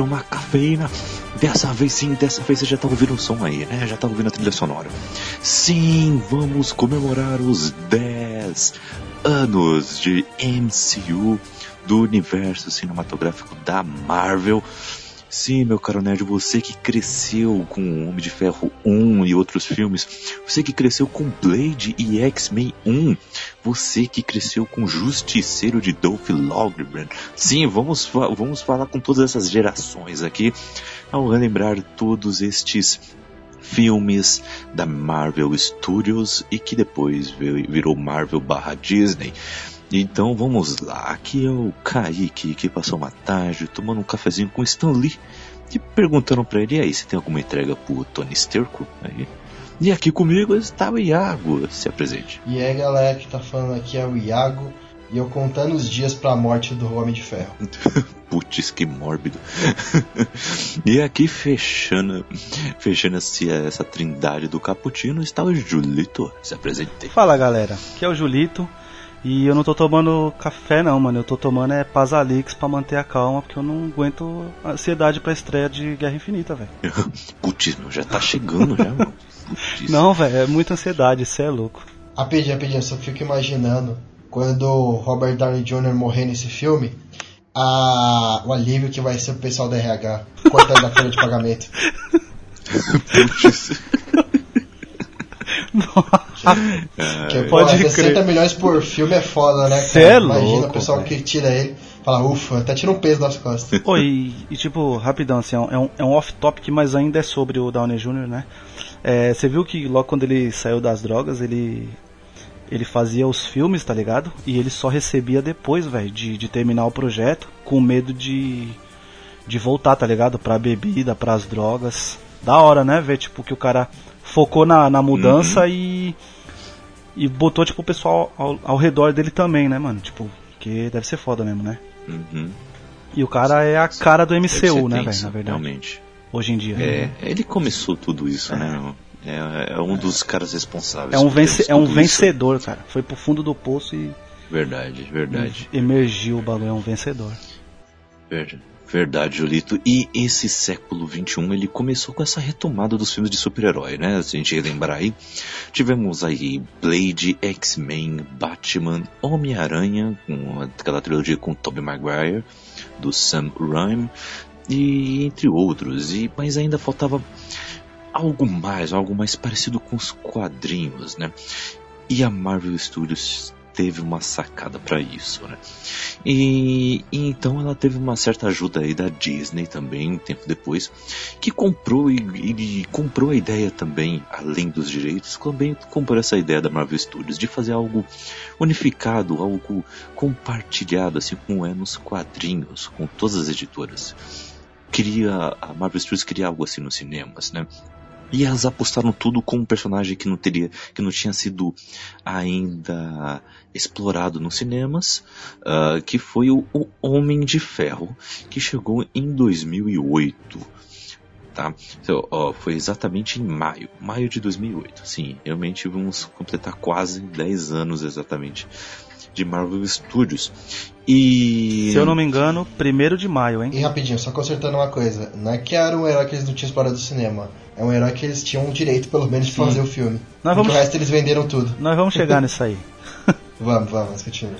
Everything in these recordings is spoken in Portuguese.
Adora uma cafeína. Dessa vez sim, dessa vez você já tá ouvindo o som aí, né? Já tá ouvindo a trilha sonora. Sim, vamos comemorar os 10 anos de MCU do universo cinematográfico da Marvel. Sim, meu caro nerd, você que cresceu com Homem de Ferro 1 e outros filmes, você que cresceu com Blade e X-Men 1, você que cresceu com Justiceiro de Dolph Lundgren. Sim, vamos, fa- vamos falar com todas essas gerações aqui, ao relembrar todos estes filmes da Marvel Studios e que depois vi- virou Marvel barra Disney. Então vamos lá, aqui é o Kaique que passou uma tarde tomando um cafezinho com Stan Lee e perguntando pra ele, e aí, você tem alguma entrega pro Tony Sterco? Aí, e aqui comigo está o Iago, se apresente. E aí galera que tá falando aqui é o Iago e eu contando os dias pra morte do Homem de Ferro. Putz, que mórbido. e aqui fechando, fechando esse- essa trindade do Caputino está o Julito, se apresente. Fala galera, aqui é o Julito e eu não tô tomando café não, mano. Eu tô tomando é Pazalix pra manter a calma, porque eu não aguento ansiedade pra estreia de Guerra Infinita, velho. Putz, meu, já tá chegando já, mano. Putz. Não, velho, é muita ansiedade, isso é louco. Rapidinho, rapidinho, eu só fico imaginando quando o Robert Downey Jr. morrer nesse filme, a... o alívio que vai ser o pessoal da RH cortando a folha de pagamento. Putz. Que, Pode porra, crer. 60 milhões por filme é foda, né? Cê cara? é Imagina louco, o pessoal que tira ele, fala, ufa, até tira um peso das costas. Oi, e, e, tipo, rapidão, assim, é um- é um, é um off-topic, mas ainda é sobre o Downey Jr., né? É, Você viu que logo quando ele saiu das drogas, ele ele fazia os filmes, tá ligado? E ele só recebia depois, velho, de, de terminar o projeto, com medo de, de voltar, tá ligado? Pra bebida, pras drogas. Da hora, né? Ver, tipo, que o cara focou na, na mudança e. E botou, tipo, o pessoal ao, ao redor dele também, né, mano? Tipo, que deve ser foda mesmo, né? Uhum. E o cara é a cara do MCU, né, velho, na verdade. Realmente. Hoje em dia. É, ele começou tudo isso, né? É, é um dos caras responsáveis. É um, vence, é um vencedor, cara. Foi pro fundo do poço e isso. Verdade, verdade. emergiu o bagulho. É um vencedor. Verdade, verdade, Julito. E esse século XXI, ele começou com essa retomada dos filmes de super-herói, né? Se a gente lembrar aí, tivemos aí Blade, X-Men, Batman, Homem-Aranha, com aquela trilogia com Tobey Maguire, do Sam Raimi, e entre outros. E, mas ainda faltava algo mais, algo mais parecido com os quadrinhos, né? E a Marvel Studios teve uma sacada para isso, né? E, e então ela teve uma certa ajuda aí da Disney também, um tempo depois, que comprou e, e comprou a ideia também, além dos direitos, também comprou essa ideia da Marvel Studios de fazer algo unificado, algo compartilhado, assim como é nos quadrinhos, com todas as editoras. Queria, a Marvel Studios queria algo assim nos cinemas, né? E elas apostaram tudo com um personagem que não teria, que não tinha sido ainda explorado nos cinemas, ah, que foi o, o Homem de Ferro, que chegou em 2008. Tá? Então, ó, foi exatamente em maio, maio de 2008. Sim, realmente vamos completar quase 10 anos exatamente de Marvel Studios. E Se eu não me engano, primeiro de maio, hein? E rapidinho, só consertando uma coisa, não é que era um herói que eles não tinham explorado do cinema, é um herói que eles tinham o direito, pelo menos, de fazer o filme. Nós vamos- o resto eles venderam tudo. Nós vamos chegar nisso aí. Vamos, vamos, continua.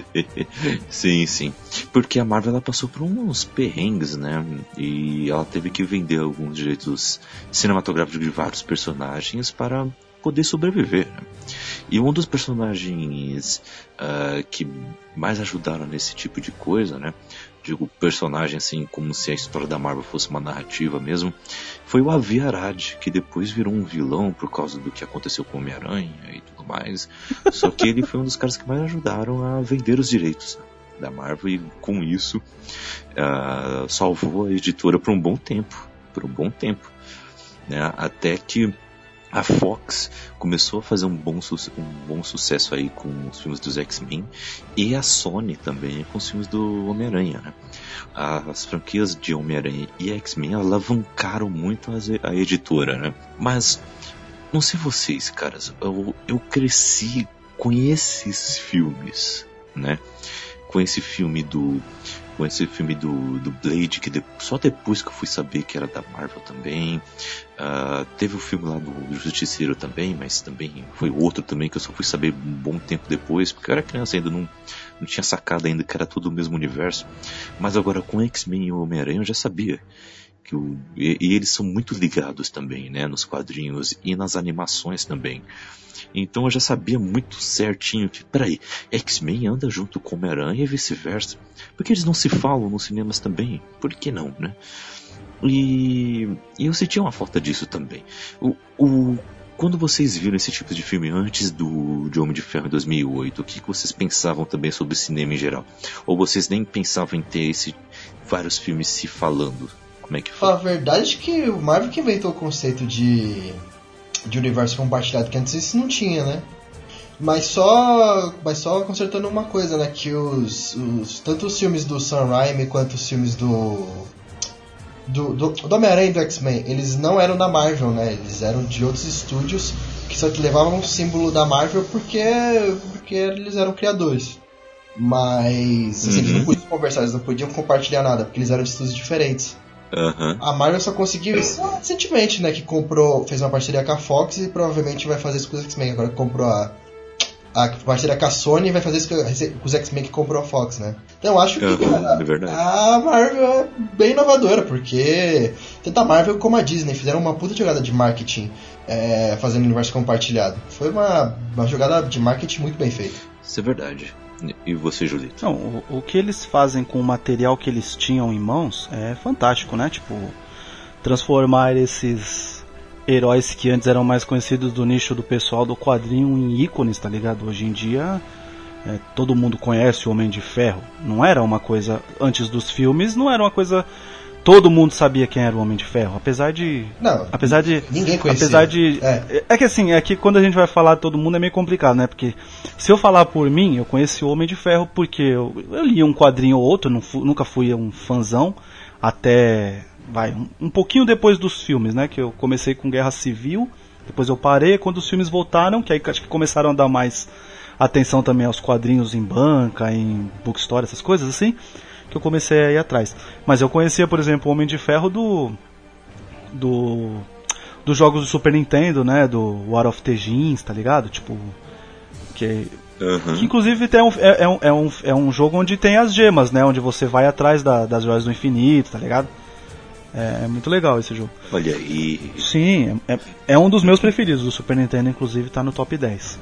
sim, sim. Porque a Marvel ela passou por uns perrengues, né? E ela teve que vender alguns direitos cinematográficos de vários personagens para poder sobreviver. Né? E um dos personagens ah, que mais ajudaram nesse tipo de coisa, né? Digo, personagem assim, como se a história da Marvel fosse uma narrativa mesmo, foi o Avi Arad, que depois virou um vilão por causa do que aconteceu com Homem-Aranha e tudo mais. Só que ele foi um dos caras que mais ajudaram a vender os direitos da Marvel e com isso uh, salvou a editora por um bom tempo, por um bom tempo, né? Até que a Fox começou a fazer um bom, um bom sucesso aí com os filmes dos X-Men e a Sony também com os filmes do Homem-Aranha, né? As franquias de Homem-Aranha e X-Men alavancaram muito a editora, né? Mas não sei vocês, caras, eu, eu cresci com esses filmes, né? Com esse filme do com esse filme do, do Blade, que de, só depois que eu fui saber que era da Marvel também. Uh, teve o filme lá do Justiceiro também, mas também foi outro também que eu só fui saber um bom tempo depois, porque eu era criança ainda, não, não tinha sacado ainda que era tudo o mesmo universo. Mas agora com X-Men e Homem-Aranha eu já sabia. Que o, e, e eles são muito ligados também, né, nos quadrinhos e nas animações também. Então eu já sabia muito certinho que, peraí, X-Men anda junto com Homem-Aranha e vice-versa. Por que eles não se falam nos cinemas também? Por que não, né? E, e eu senti uma falta disso também. O, o, quando vocês viram esse tipo de filme antes do de Homem de Ferro em 2008, o que, vocês pensavam também sobre cinema em geral? Ou vocês nem pensavam em ter esse, vários filmes se falando? Como é que foi? A verdade é que o Marvel que inventou o conceito de de universo compartilhado, que antes isso não tinha, né? Mas só, mas só consertando uma coisa, né? Que os, os tanto os filmes do Sam Raimi quanto os filmes do do, do, do Homem-Aranha e do X-Men, eles não eram da Marvel, né? Eles eram de outros estúdios que só que levavam um símbolo da Marvel porque, porque eles eram criadores. Mas assim, uhum. eles não podiam conversar, eles não podiam compartilhar nada, porque eles eram de estúdios diferentes. Uhum. A Marvel só conseguiu isso recentemente, né? Que comprou, fez uma parceria com a Fox e provavelmente vai fazer isso com os X-Men. Agora que comprou a, a parceria com a Sony vai fazer isso com os X-Men que comprou a Fox, né? Então eu acho que uhum, cara, é a Marvel é bem inovadora, porque tanto a Marvel como a Disney fizeram uma puta jogada de marketing é, fazendo universo compartilhado. Foi uma, uma jogada de marketing muito bem feita. Isso é verdade. E você, Julito? Não, o, o, que eles fazem com o material que eles tinham em mãos é fantástico, né? Tipo, transformar esses heróis que antes eram mais conhecidos do nicho do pessoal do quadrinho em ícones, tá ligado? Hoje em dia é, todo mundo conhece o Homem de Ferro. Não era uma coisa antes dos filmes, não era uma coisa todo mundo sabia quem era o Homem de Ferro, apesar de não, apesar de ninguém conhecia. apesar de é. é. que assim, é que quando a gente vai falar todo mundo é meio complicado, né? Porque se eu falar por mim, eu conheci o Homem de Ferro porque eu, eu li um quadrinho ou outro, fui, nunca fui um fanzão até vai um, um, pouquinho depois dos filmes, né? Que eu comecei com Guerra Civil, depois eu parei quando os filmes voltaram, que aí acho que começaram a dar mais atenção também aos quadrinhos em banca, em bookstore, essas coisas assim que eu comecei a ir atrás. Mas eu conhecia, por exemplo, o Homem de Ferro do. do. dos jogos do Super Nintendo, né? Do War of the Jeans, tá ligado? Tipo. Que, uhum. que inclusive tem um, é, é, um, é, um, é um jogo onde tem as gemas, né? Onde você vai atrás da, das joias do infinito, tá ligado? É, é, muito legal esse jogo. Olha, e. Sim, é, é, um dos meus preferidos. O Super Nintendo, inclusive, tá no top 10.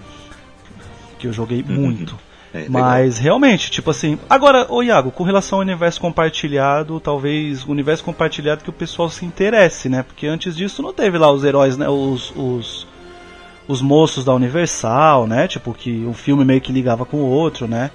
Que eu joguei uhum. muito. É, Mas realmente, tipo assim. Agora, ô Iago, com relação ao universo compartilhado, talvez o universo compartilhado que o pessoal se interesse, né? Porque antes disso não teve lá os heróis, né? Os, os, os moços da Universal, né? Tipo, que o filme meio que ligava com o outro, né?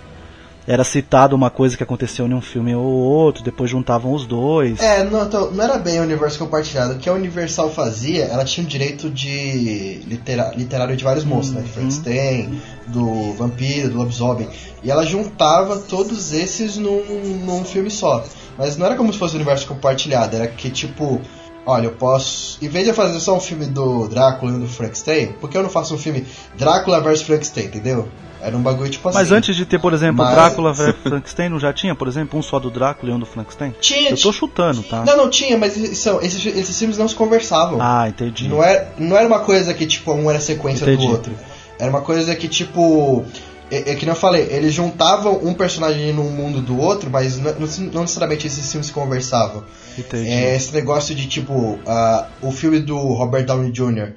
Era citado uma coisa que aconteceu em um filme ou outro, depois juntavam os dois. É, não, não era bem o universo compartilhado. O que a Universal fazia, ela tinha o direito de litera, literário de vários monstros, uhum. né? Frankenstein, do vampiro, do lobisomem. E ela juntava todos esses num, num filme só. Mas não era como se fosse o universo compartilhado, era que tipo. Olha, eu posso. Em vez de eu fazer só um filme do Drácula e do Frankenstein, por que eu não faço um filme Drácula vs Frankenstein, entendeu? Era um bagulho tipo assim. Mas antes de ter, por exemplo, Mas... Drácula vs Frankenstein, não já tinha, por exemplo, um só do Drácula e um do Frankenstein? Tinha. Eu tô chutando, tá? Não, não tinha, mas são, esses, esses filmes não se conversavam. Ah, entendi. Não era, não era uma coisa que, tipo, um era sequência entendi. do outro. Era uma coisa que, tipo. É, é que não eu falei, eles juntavam um personagem num mundo do outro, mas não, não necessariamente esses filmes se conversavam. Entendi. É esse negócio de tipo, uh, o filme do Robert Downey Jr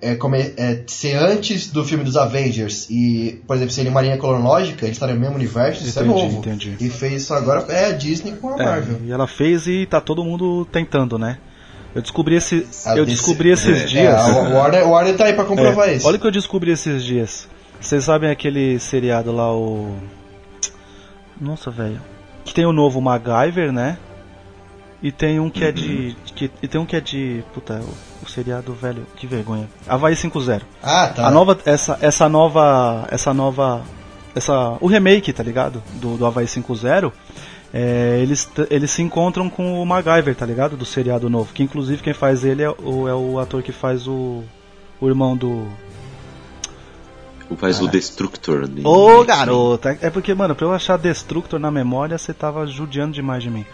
é, come, é, ser antes do filme dos Avengers e, por exemplo, seria uma linha cronológica, eles estariam no mesmo universo, entendi, isso é novo. Entendi. E fez isso agora, é a Disney com a é, Marvel. E ela fez e tá todo mundo tentando, né? Eu descobri, esse, eu descobri esses é, dias. É, o Warner, o Warner tá aí pra comprovar é, isso. Olha o que eu descobri esses dias. Vocês sabem aquele seriado lá, o. Nossa, velho. Que tem o novo MacGyver, né? E tem um que é de. Que, e tem um que é de. Puta, o, o seriado velho. Que vergonha. Havaí 5.0. Ah, tá. A nova. Essa, essa nova. Essa nova. Essa, o remake, tá ligado? Do, do Havaí 5.0. É, eles, eles se encontram com o MacGyver, tá ligado? Do seriado novo. Que inclusive quem faz ele é o, é o ator que faz o. O irmão do. Faz o Destructor ali. Ô garoto! É porque, mano, pra eu achar Destructor na memória, você tava judiando demais de mim.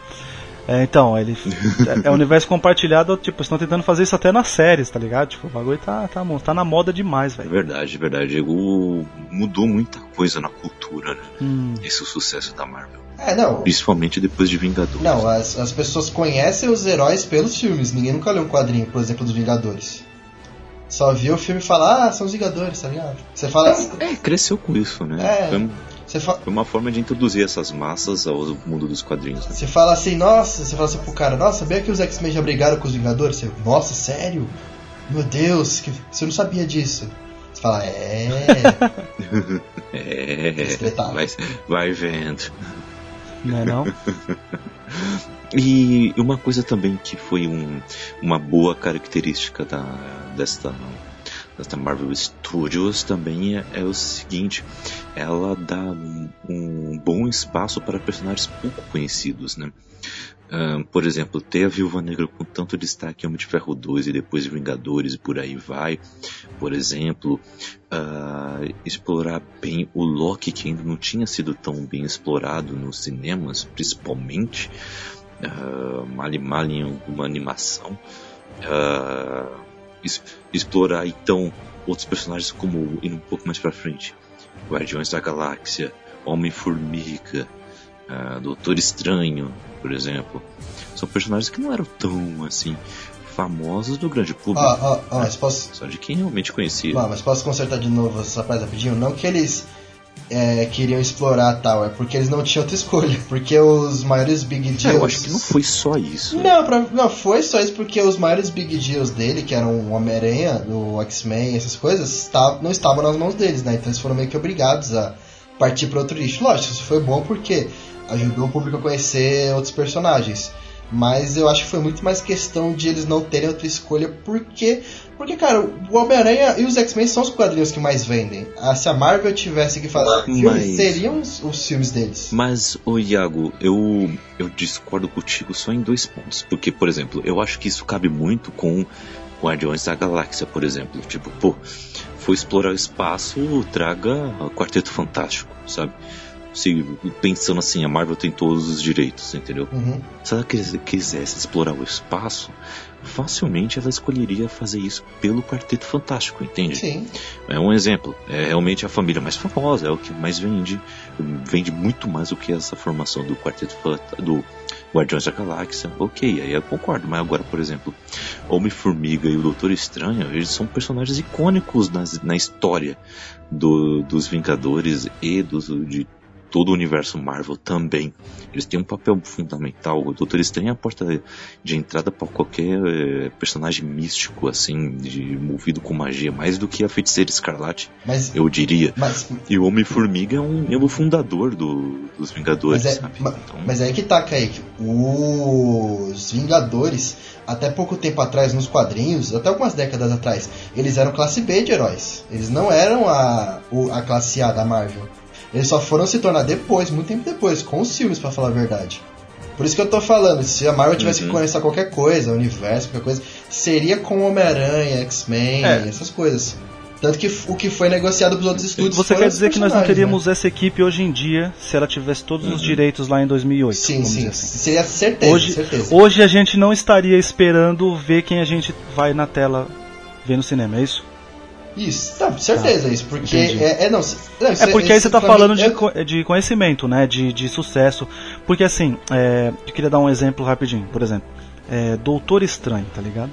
É, então, ele. é, é universo compartilhado, tipo, estão tentando fazer isso até nas séries, tá ligado? Tipo, o bagulho tá, tá, tá na moda demais, É velho. verdade, é verdade. O... Mudou muita coisa na cultura, né? Hum, Esse é o sucesso da Marvel. É, não. Principalmente depois de Vingadores. Não, as, as pessoas conhecem os heróis pelos filmes. Ninguém nunca leu um quadrinho, por exemplo, dos Vingadores. Só viu o filme e fala, ah, são os Vingadores, tá ligado? Você fala. É, cresceu com isso, né? É. Foi, Você, fa foi uma forma de introduzir essas massas ao mundo dos quadrinhos. Né? você fala assim, nossa, você fala assim pro cara, nossa, sabia que os X-Men já brigaram com os Vingadores? Você, nossa, sério? Meu Deus, que... você não sabia disso. Você fala, é. É, mas vai vendo. não é não? E uma coisa também que foi um- uma boa característica da, desta, desta Marvel Studios também é, é o seguinte, ela dá um, um bom espaço para personagens pouco conhecidos, né? Ahn, por exemplo, ter a Viúva Negra com tanto destaque em Homem de Ferro 2 e depois Vingadores e por aí vai. Por exemplo, ah, explorar bem o Loki que ainda não tinha sido tão bem explorado nos cinemas, principalmente uh, mal e mal em alguma animação. Ah, es- explorar então outros personagens como indo um pouco mais pra frente. Guardiões da Galáxia, Homem-Formiga, ah, Doutor Estranho, por exemplo. São personagens que não eram tão assim famosos do grande público. Ó, ó, ó, mas posso. Só de quem realmente conhecia. Ó, mas posso consertar de novo essa frase rapidinho? Não que eles é, queriam explorar tal, é porque eles não tinham outra escolha. Porque os maiores big É, deals. eu acho que não foi só isso. Não, pra- não, foi só isso porque os maiores big deals dele, que eram o Homem-Aranha, o X-Men, essas coisas, não estavam nas mãos deles, né? Então eles foram meio que obrigados a partir para outro lixo. Lógico, isso foi bom porque ajudou o público a conhecer outros personagens. Mas eu acho que foi muito mais questão de eles não terem outra escolha, porque. Porque, cara, o Homem-Aranha e os X-Men são os quadrinhos que mais vendem. Ah, se a Marvel tivesse que fazer filmes, Mas- seriam os, os filmes deles. Mas, ô Iago, eu, eu discordo contigo só em dois pontos. Porque, por exemplo, eu acho que isso cabe muito com Guardiões da Galáxia, por exemplo. Tipo, pô, foi explorar o espaço, traga Quarteto Fantástico, sabe? Se, pensando assim, a Marvel tem todos os direitos, entendeu? Uhum. Se ela quis- quisesse explorar o espaço, facilmente ela escolheria fazer isso pelo Quarteto Fantástico, entende? Sim. É um exemplo. É realmente a família mais famosa, é o que mais vende. Vende muito mais do que essa formação do Quarteto do Guardiões da Galáxia. Ok, aí eu concordo. Mas agora, por exemplo, Homem-Formiga e o Doutor Estranho, eles são personagens icônicos nas- na história do- dos Vingadores e dos, de todo o universo Marvel também. Eles têm um papel fundamental. O Doutor Estranho é a porta de entrada para qualquer eh, personagem místico, assim, de, movido com magia, mais do que a feiticeira escarlate, Mas, eu diria. mas, E o Homem-Formiga é um membro fundador do- dos Vingadores, Mas é, sabe? Então, mas é aí que tá, Kaique. Os Vingadores, até pouco tempo atrás nos quadrinhos, até algumas décadas atrás, eles eram classe B de heróis. Eles não eram a, a classe A da Marvel. Eles só foram se tornar depois, muito tempo depois, com os filmes, pra falar a verdade. Por isso que eu tô falando, se a Marvel tivesse Uhum. que começar qualquer coisa, universo, qualquer coisa, seria com Homem-Aranha, X-Men, É. essas coisas. Tanto que o que foi negociado pros outros estúdios Você quer dizer que nós não né? teríamos essa equipe hoje em dia se ela tivesse todos os direitos lá em 2008? Sim, sim. assim. Seria certeza, Hoje, certeza. hoje a gente não estaria esperando ver quem a gente vai na tela ver no cinema, é isso? Isso, tá, certeza isso, porque é, é não, não, É porque aí você tá pra mim falando de, é- de conhecimento, né? De, de sucesso. Porque assim, é, eu queria dar um exemplo rapidinho. Por exemplo, é, Doutor Estranho, tá ligado?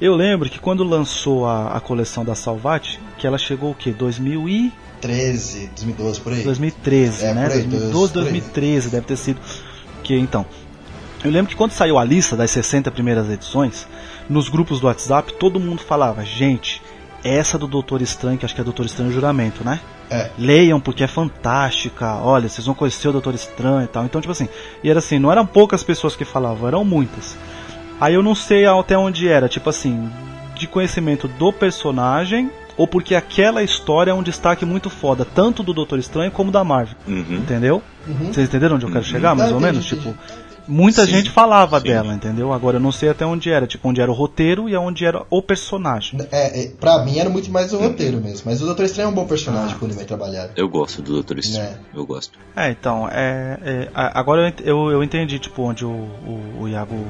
Eu lembro que quando lançou a, a coleção da Salvat, que ela chegou o quê? 2000 e... 13, 2012 por aí. 2013, É, né? aí, 2012, por aí. 2013 deve ter sido. Que então. Eu lembro que quando saiu a lista das 60 primeiras edições, nos grupos do WhatsApp, todo mundo falava, gente, essa do Doutor Estranho, que acho que é Doutor Estranho Juramento, né? É. Leiam porque é fantástica. Olha, vocês vão conhecer o Doutor Estranho e tal. Então, tipo assim, e era assim, não eram poucas pessoas que falavam, eram muitas. Aí eu não sei até onde era, tipo assim, de conhecimento do personagem ou porque aquela história é um destaque muito foda, tanto do Doutor Estranho como da Marvel. Uhum. Entendeu? Uhum. Vocês entenderam onde eu quero Uhum. chegar, mais ou menos? Tipo, muita Sim, gente falava sim. dela, entendeu? Agora eu não sei até onde era, tipo, onde era o roteiro e onde era o personagem. É, é, pra mim era muito mais o roteiro mesmo. Mas o Doutor Estranho é um bom personagem quando ele vai trabalhar. Eu gosto do Doutor Estranho. Né. Eu gosto. É, então, é, é, agora eu, eu entendi, tipo, onde o, o, o Iago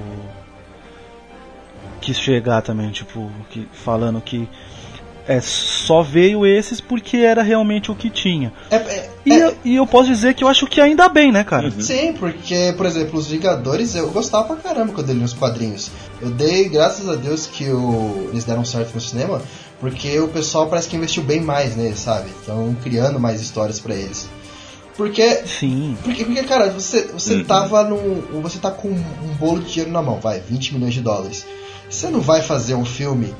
quis chegar também, tipo, que, falando que é, só veio esses porque era realmente o que tinha. É, é, E, é, eu, e eu posso dizer que eu acho que ainda bem, né, cara? Sim, porque, por exemplo, os Vingadores eu gostava pra caramba quando eu li nos quadrinhos. Eu dei graças a Deus que o- eles deram certo no cinema, porque o pessoal parece que investiu bem mais neles, sabe? Estão criando mais histórias pra eles. Porque Sim. Porque, porque cara, você, você Uhum. tava num. Você tá com um bolo de dinheiro na mão, vai, 20 milhões de dólares. Você não vai fazer um filme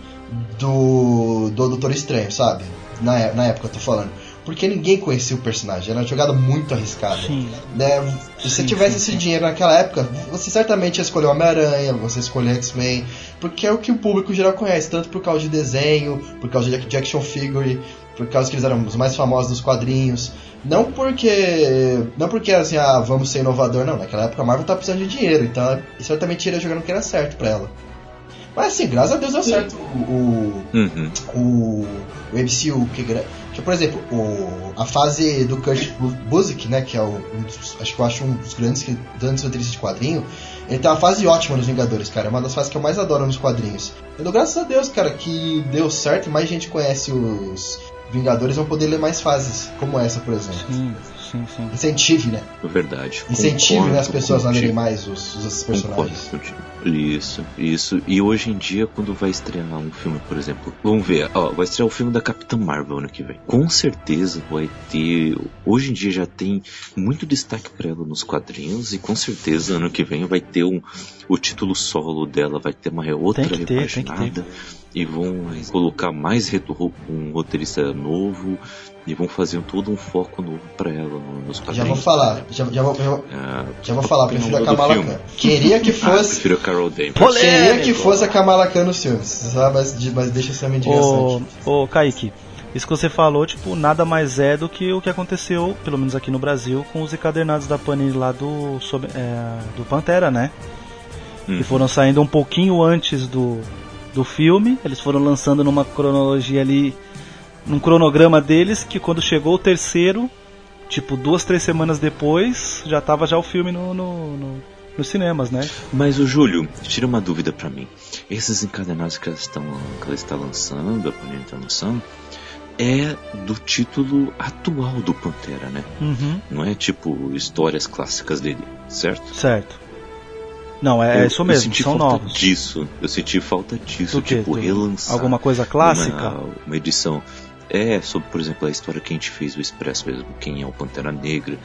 do. do Doutor Estranho, sabe? Na, é- na época eu tô falando. Porque ninguém conhecia o personagem, era uma jogada muito arriscada. Sim. Né? Se você tivesse sim, esse sim. dinheiro naquela época, você certamente ia escolher Homem-Aranha, você escolher X-Men, porque é o que o público geral conhece, tanto por causa de desenho, por causa de, action figure, por causa que eles eram os mais famosos dos quadrinhos. Não porque. Não porque assim, ah, vamos ser inovador, não. Naquela época a Marvel tá precisando de dinheiro, então certamente iria jogando o que era certo pra ela. Mas assim, graças a Deus deu certo o, o, Uhum. o, o MCU, que, que por exemplo, o, a fase do Kurt Bu- Busiek, né, que é o, um dos, acho que eu acho um dos grandes, que- grandes roteiristas de quadrinho, ele tem uma fase ótima nos Vingadores, cara, é uma das fases que eu mais adoro nos quadrinhos. Eu dou graças a Deus, cara, que deu certo e mais gente conhece os Vingadores, vão poder ler mais fases, como essa, por exemplo. Sim, sim, sim. Incentive, né? Verdade. Incentive Concordo né, as pessoas a lerem mais os, os personagens. Isso, isso. E hoje em dia, quando vai estrear um filme, por exemplo, vamos ver, ó, vai estrear o filme da Capitã Marvel ano que vem. Com certeza vai ter. Hoje em dia já tem muito destaque pra ela nos quadrinhos, e com certeza ano que vem vai ter um. O título solo dela vai ter uma outra Tem que ter, tem que repaginada. E vão colocar mais reto- um roteirista novo. E vão fazer todo um foco novo pra ela no- nos Já quadrinhos. vou falar, já, já, vou, já, vou- Ah, já vou falar, prefiro a Kamala. Khan. Queria que Ah, fosse. prefiro a Carol Danvers. Queria que fosse a Kamala Khan nos filmes, sabe? Mas, mas deixa essa minha indignação Ô, ô, Kaique, isso que você falou, tipo, nada mais é do que o que aconteceu, pelo menos aqui no Brasil, com os encadernados da Panini lá do, sobre- é, do Pantera, né? Hum. Que foram saindo um pouquinho antes do, do filme, eles foram lançando numa cronologia ali, num cronograma deles, que quando chegou o terceiro, tipo, duas, três semanas depois, já tava já o filme no, no- no- nos cinemas, né? Mas o Júlio, tira uma dúvida pra mim. Esses encadenados que ela, estão, que ela está lançando, a Panini está lançando, é do título atual do Pantera, né? Uhum, Não é tipo histórias clássicas dele, certo? certo. Não, é, Eu- isso eu mesmo, senti são falta novos. disso. Eu senti falta disso, tipo, Do- relançar. Alguma coisa clássica? Uma, uma edição. É, sobre, por exemplo, a história que a gente fez, o Expresso mesmo, quem é o Pantera Negra,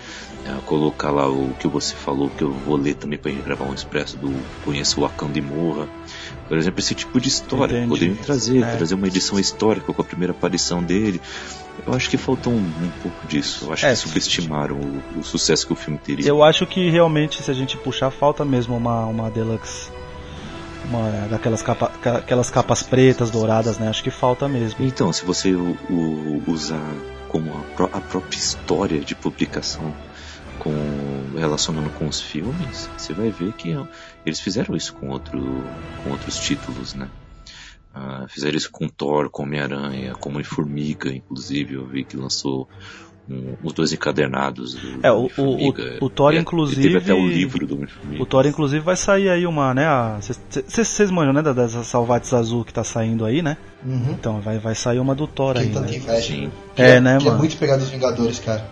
é, colocar lá o que você falou, que eu vou ler também pra gente gravar um Expresso do Conheça o Wakanda e Morra. Por exemplo, esse tipo de história, Entendi. poderiam trazer, É. trazer uma edição histórica com a primeira aparição dele. Eu acho que faltou um, um pouco disso. Eu acho É, que subestimaram o, o sucesso que o filme teria. Eu acho que realmente, se a gente puxar, falta mesmo uma, uma deluxe. Uma, daquelas capa, ca- aquelas capas pretas, douradas, né? Acho que falta mesmo. Então, se você o, usar como a, pró- a própria história de publicação com, relacionando com os filmes, você vai ver que eles fizeram isso com, outro, com outros títulos, né? Ah, fizeram isso com Thor, com Homem-Aranha, com Homem-Formiga, inclusive, eu vi que lançou um- os dois encadernados do É, o- o- o- o Thor, e inclusive- Teve até o livro do. O Thor, inclusive, vai sair aí uma, né? Vocês manjam, né? da- Dessa Salvates Azul que tá saindo aí, né? Uhum. Então, vai, vai sair uma do Thor aí, né? inveja. Sim. Queria- É, né, queria mano? muito pegar dos Vingadores, cara.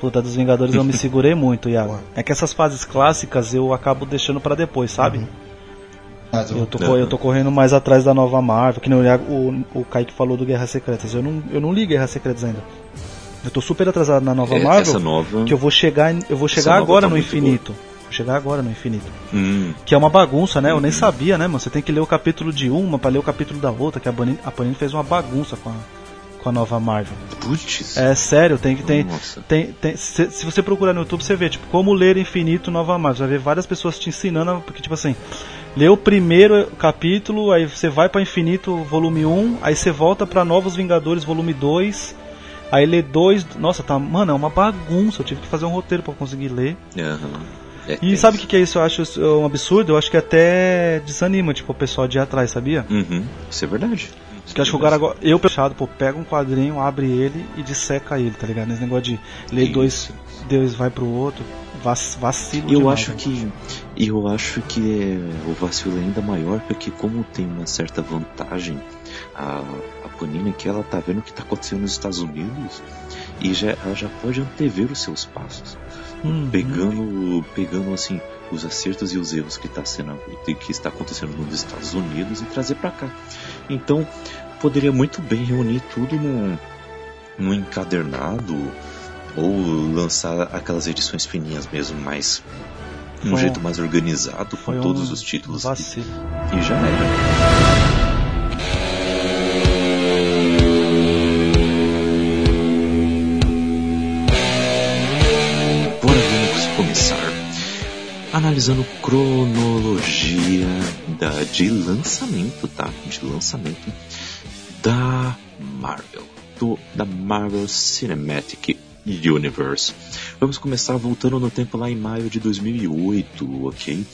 Puta, dos Vingadores eu me segurei muito, Iago. É que essas fases clássicas eu acabo deixando pra depois, sabe? Uhum. Mas eu- tô, eu tô correndo mais atrás da nova Marvel, que nem o, Iago- o, o Kaique falou do Guerras Secretas. Eu não, eu não li Guerras Secretas ainda. Eu tô super atrasado na nova É, Marvel, nova. que eu vou chegar, eu vou chegar agora tá no infinito. Vou chegar agora no infinito. Hum, Que é uma bagunça, né? Eu nem sabia, né, mano? Você tem que ler o capítulo de uma pra ler o capítulo da outra, que a Panini, a Panini fez uma bagunça com a, com a nova Marvel. putz. É sério, tem que tem, tem, tem se, se você procurar no YouTube, você vê, tipo, como ler infinito nova Marvel. Você vai ver várias pessoas te ensinando, porque tipo assim, lê o primeiro capítulo, aí você vai pra Infinito volume 1, aí você volta pra Novos Vingadores volume 2, aí lê 2, nossa, tá, mano, é uma bagunça, eu tive que fazer um roteiro pra conseguir ler. Aham. É E sabe o que, que é isso? Eu acho isso um absurdo, eu acho que até desanima, tipo, o pessoal de ir atrás, sabia? Uhum, Isso é verdade. Porque acho que o cara agora, eu fechado, pô, pega um quadrinho, abre ele e disseca ele, tá ligado? Esse negócio de ler dois, Deus vai pro outro, vac, vacilo Eu demais, acho né? que e eu acho que é, o vacilo é ainda maior porque como tem uma certa vantagem a, a Panini que ela tá vendo o que tá acontecendo nos Estados Unidos e já, ela já pode antever os seus passos, Uhum. pegando pegando assim os acertos e os erros que tá sendo que está acontecendo nos Estados Unidos e trazer para cá. Então poderia muito bem reunir tudo num, num encadernado ou lançar aquelas edições fininhas mesmo, mais um um- jeito mais organizado com um todos os títulos e, e já era. Analisando cronologia da, de lançamento, tá? De lançamento da Marvel, do, da Marvel Cinematic Universe. Vamos começar voltando no tempo lá em maio de 2008, ok?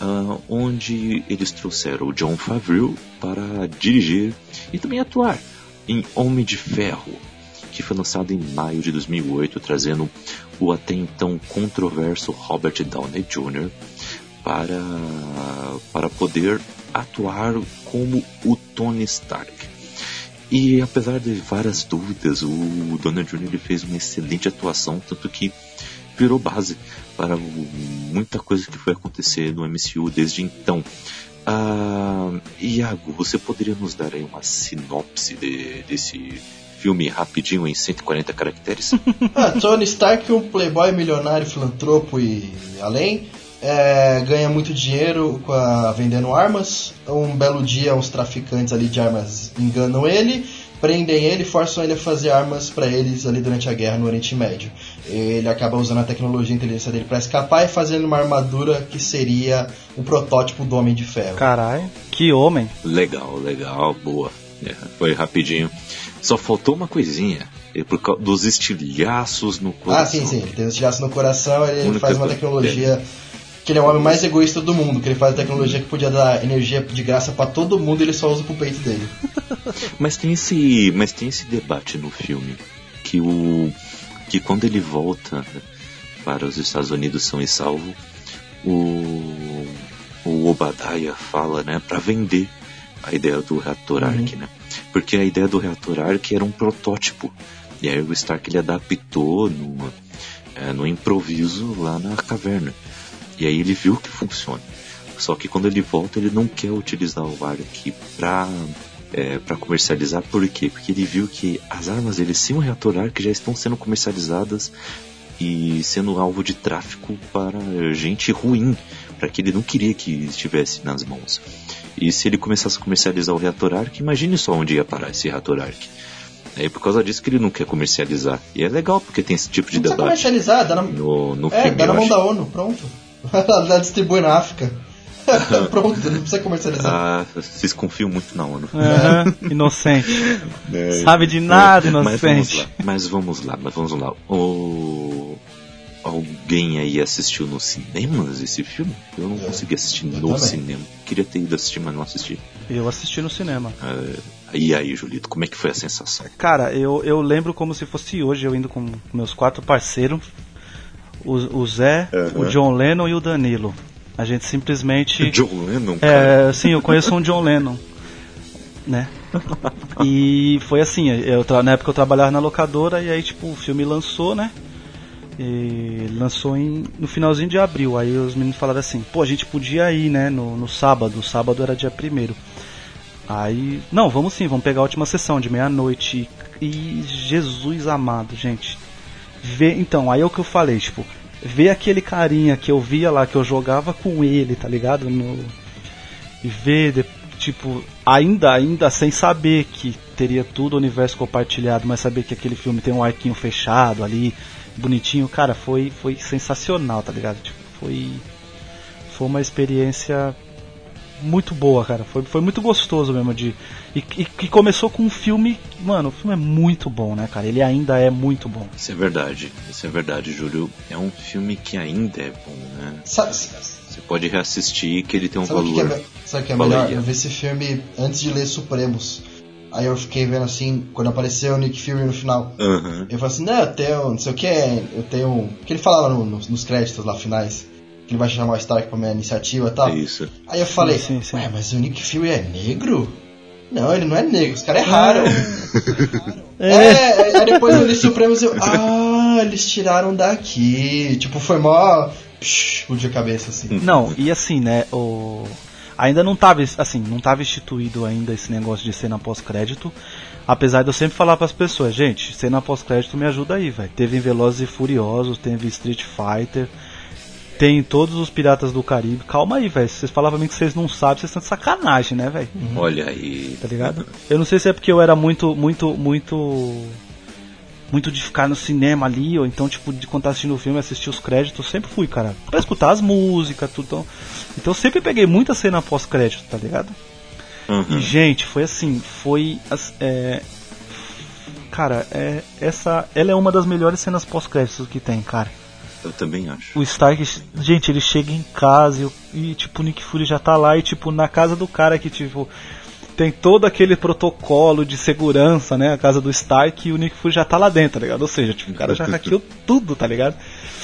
Ah, onde eles trouxeram o John Favreau para dirigir e também atuar em Homem de Ferro, que foi lançado em maio de 2008, trazendo o até então controverso Robert Downey Jr. para, para poder atuar como o Tony Stark. E apesar de várias dúvidas, o Downey Jr. fez uma excelente atuação, tanto que virou base para muita coisa que foi acontecer no MCU desde então. Ah, Iago, você poderia nos dar aí uma sinopse de- desse filme rapidinho em 140 caracteres? Ah, Tony Stark, um playboy milionário, filantropo e além, é, ganha muito dinheiro com a- vendendo armas. Um belo dia, uns traficantes ali de armas enganam ele, prendem ele, forçam ele a fazer armas para eles ali durante a guerra no Oriente Médio. Ele acaba usando a tecnologia e inteligência dele para escapar e fazendo uma armadura que seria um protótipo do Homem de Ferro. Caralho, que homem. legal, legal, boa. É, foi rapidinho. Só faltou uma coisinha. é por causa dos estilhaços no coração. Ah, sim, sim. Ele tem os tilaços no coração, ele Única faz uma tecnologia. Que ele é o homem mais egoísta do mundo, que ele faz a tecnologia que podia dar energia de graça pra todo mundo e ele só usa pro peito dele. Mas tem esse, mas tem esse debate no filme que o que quando ele volta para os Estados Unidos são e salvo, o o Obadiah fala, né, para vender a ideia do reator Arc, né? Porque a ideia do reator Arc era um protótipo. E aí o Stark ele adaptou no, é, no improviso lá na caverna. E aí ele viu que funciona. Só que quando ele volta, ele não quer utilizar o Arc pra, é, pra comercializar. Por quê? Porque ele viu que as armas dele sem o reator Arc já estão sendo comercializadas e sendo alvo de tráfico para gente ruim, para que ele não queria que estivesse nas mãos. E se ele começasse a comercializar o reator Arc, imagine só onde ia parar esse reator Arc. É por causa disso que ele não quer comercializar. E é legal porque tem esse tipo de Não precisa debate comercializar, dá na, no, no é, filme. dá na mão acho. da ONU, pronto. Ela distribui na África. pronto, não precisa comercializar. Ah, vocês confiam muito na ONU. Aham, inocente. É, Sabe de nada, é, Mas vamos inocente. lá, mas vamos lá, mas vamos lá. O... Alguém aí assistiu nos cinemas esse filme? Eu não Eu. consegui assistir no também. cinema. Queria ter ido assistir, mas não assisti. Eu assisti no cinema. Ah, e aí, Julito, como é que foi a sensação? Cara, eu, eu lembro como se fosse hoje, eu indo com meus quatro parceiros, o, o Zé, Aham. o John Lennon e o Danilo. A gente simplesmente. John Lennon, cara. É, sim, eu conheço um John Lennon, né? E foi assim, eu, na época eu trabalhava na locadora e aí tipo o filme lançou, né? E lançou em, no finalzinho de abril. Aí os meninos falaram assim, pô, a gente podia ir, né? No, no sábado, o sábado era dia primeiro. Aí, não, vamos sim, vamos pegar a última sessão de meia-noite. E Jesus amado, gente. Vê, então, aí é o que eu falei, tipo, ver aquele carinha que eu via lá, que eu jogava com ele, tá ligado? No, e ver, tipo, ainda, ainda sem saber que teria tudo o universo compartilhado, mas saber que aquele filme tem um arquinho fechado ali, bonitinho, cara, foi, foi sensacional, tá ligado? Tipo, foi, foi uma experiência muito boa, cara. Foi, foi muito gostoso mesmo de. E que começou com um filme. Mano, o filme é muito bom, né, cara? Ele ainda é muito bom. Isso é verdade. Isso é verdade, Júlio. É um filme que ainda é bom, né? Sabe, Você pode reassistir que ele tem um sabe o que, que valor. é, sabe o que é melhor? Eu vi esse filme antes de ler Supremos. Aí eu fiquei vendo assim, quando apareceu o Nick Fury no final. Aham. Eu falei assim, não, eu tenho, não sei o que, eu tenho. Que ele fala lá no- nos, créditos lá finais? Que ele vai chamar o Stark pra minha iniciativa e tal. É isso. Aí eu falei, sim, sim. ué, mas o Nick Fury é negro? Não, ele não é negro, os caras erraram. É, aí depois eu li Supremos e eu, ah, eles tiraram daqui. Tipo, foi mó. Psh, explodiu a cabeça assim. Não, e assim, né, o ainda não tava, assim, não tava instituído ainda esse negócio de cena pós-crédito. Apesar de eu sempre falar pras pessoas, gente, cena pós-crédito me ajuda aí, velho. Teve em Velozes e Furiosos, teve Street Fighter, tem todos os Piratas do Caribe. Calma aí, velho. Vocês falavam pra mim que vocês não sabem, vocês estão de sacanagem, né, velho? Olha aí. Tá ligado? Eu não sei se é porque eu era muito, muito, muito. Muito de ficar no cinema ali, ou então, tipo, de quando tá assistindo o filme, assistir os créditos, eu sempre fui, cara. Pra escutar as músicas, tudo. Então, então eu sempre peguei muita cena pós-crédito, tá ligado? E, Uhum. gente, foi assim, foi. é, cara, é, essa. Ela é uma das melhores cenas pós-créditos que tem, cara. Eu também acho. O Stark, gente, ele chega em casa e, e, tipo, o Nick Fury já tá lá e tipo na casa do cara que tipo tem todo aquele protocolo de segurança, né, a casa do Stark e o Nick Fury já tá lá dentro, tá ligado? Ou seja, tipo, o cara já hackeou tudo, tá ligado?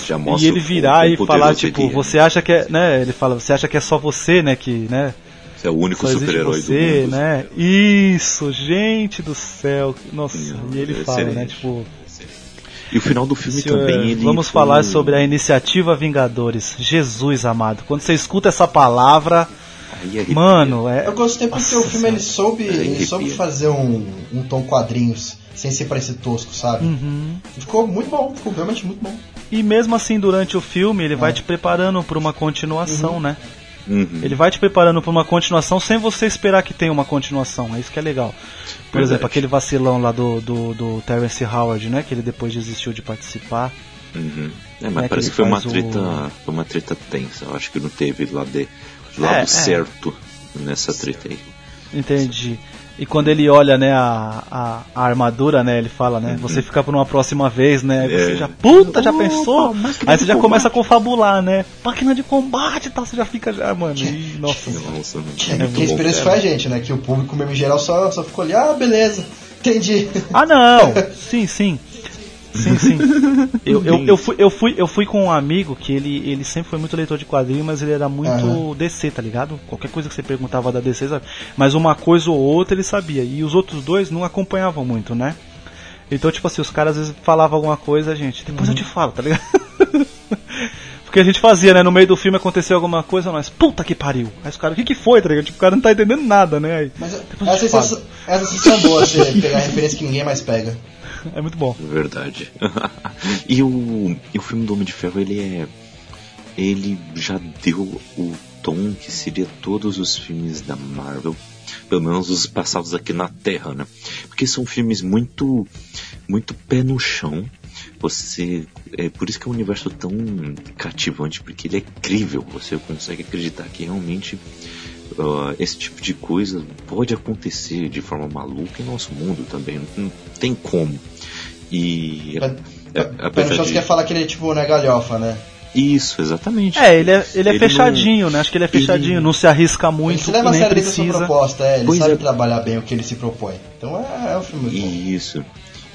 Já mostra E ele virar e falar tipo, ele é. você acha que é, né, ele fala, você acha que é só você, né, que, né, Você é o único super-herói do mundo. né? Isso, gente do céu. Nossa, Não, e ele é fala, né, excelente. tipo, E o final do filme Senhor, também Vamos falar sobre a iniciativa Vingadores. Jesus amado. Quando você escuta essa palavra. Mano, é. Eu gostei porque Nossa o filme ele soube, ele soube fazer um, um tom quadrinhos, sem ser parecer tosco, sabe? Uhum. Ficou muito bom, ficou realmente muito bom. E mesmo assim, durante o filme, ele vai te preparando para uma continuação, né? Uhum. Ele vai te preparando para uma continuação sem você esperar que tenha uma continuação. É isso que é legal. Por Verdade. exemplo, aquele vacilão lá do, do, do Terence Howard, né? Que ele depois desistiu de participar. Uhum. É, mas É, parece que que foi uma faz o- treta, foi uma treta tensa. Eu acho que não teve lá de, lado É, é. certo nessa treta aí. Entendi. E quando ele olha, né, a, a, a armadura, né, ele fala, né, você fica por uma próxima vez, né, aí você É. já, puta, já Opa, pensou? Aí você já combate. começa a confabular, né, máquina de combate e tal, você já fica já, mano, e, nossa. Nossa, É, esperou isso cara. foi a gente, né? Que o público mesmo em geral só, só ficou ali, ah, beleza, entendi. Ah, não, sim, sim. Sim, sim. Eu, eu, eu, fui, eu, fui, eu fui com um amigo que ele, ele sempre foi muito leitor de quadrinhos, mas ele era muito Aham. DC, tá ligado? Qualquer coisa que você perguntava da DC, sabe? Mas uma coisa ou outra ele sabia. E os outros dois não acompanhavam muito, né? Então, tipo assim, os caras às vezes falavam alguma coisa, gente, depois eu te falo, tá ligado? Porque a gente fazia, né? No meio do filme aconteceu alguma coisa, nós, puta que pariu. Aí os caras, o que que foi, tá ligado? Tipo, o cara não tá entendendo nada, né? Aí, Mas essa sensação, essa sensação boa, você pegar referência que ninguém mais pega. É muito bom. Verdade. e, o, e o filme do Homem de Ferro, ele é. Ele já deu o tom que seria todos os filmes da Marvel, pelo menos os passados aqui na Terra, né? Porque são filmes muito. muito pé no chão. Você. É por isso que é um universo tão cativante, porque ele é crível. Você consegue acreditar que realmente. Ah, esse tipo de coisa pode acontecer de forma maluca em nosso mundo também. Não tem como. E é, no apesar chão você de- quer falar que ele é tipo, né, galhofa, né? Isso, exatamente. É, ele é, ele é Ele fechadinho, né? Acho que ele é fechadinho, ele- não se arrisca Ele muito se leva a nem sério dentro da sua precisa. proposta, é, ele Pois sabe é. trabalhar bem o que ele se propõe. Então é, é um filme muito bom.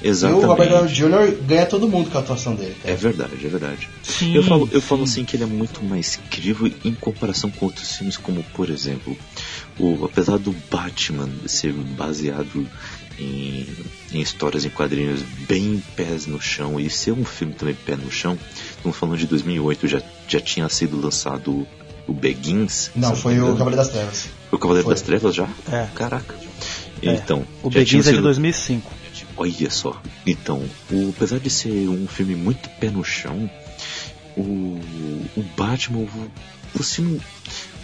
Isso. E o Robert Downey Exatamente. Jr. ganha todo mundo com a atuação dele. cara. É verdade, é verdade. Sim, eu falo, eu sim. falo assim que ele é muito mais crível em comparação com outros filmes, como por exemplo, o, apesar do Batman ser baseado em, em histórias em quadrinhos bem pés no chão e ser um filme também pé no chão, estamos falando de 2008, já, já tinha sido lançado o, Begins. Não, foi o. Cavaleiro das Trevas. Foi o Cavaleiro Foi. das Trevas já? É. Caraca. É. Então, O Begins é de sido- 2005. Olha só. Então, o, apesar de ser um filme muito pé no chão, o, o Batman, você não.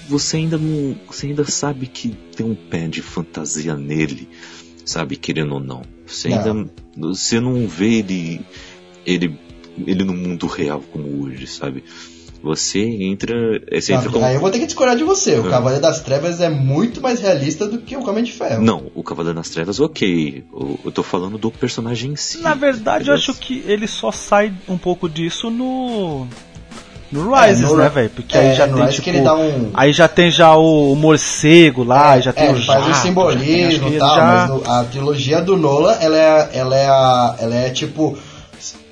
Você ainda não. Você ainda sabe que tem um pé de fantasia nele, sabe, querendo ou não. Você Não. ainda. Você não vê ele. ele. ele no mundo real como hoje, sabe? Você entra. Você entra Não, como. Aí eu vou ter que discordar de você. O Ah. Cavaleiro das Trevas é muito mais realista do que o Homem de Ferro. Não, o Cavaleiro das Trevas, ok. Eu, eu tô falando do personagem em si. Na verdade, eu Beleza? acho que ele só sai um pouco disso no. No É, Rises, no- né, velho? Porque é, aí já no tem Rise tipo. que ele dá um- Aí já tem já o, o morcego lá, É, já tem é, o ele faz jato, o já tem- simbolismo e tal, já- mas no- a trilogia do Nolan, ela é, ela é, a, ela é tipo.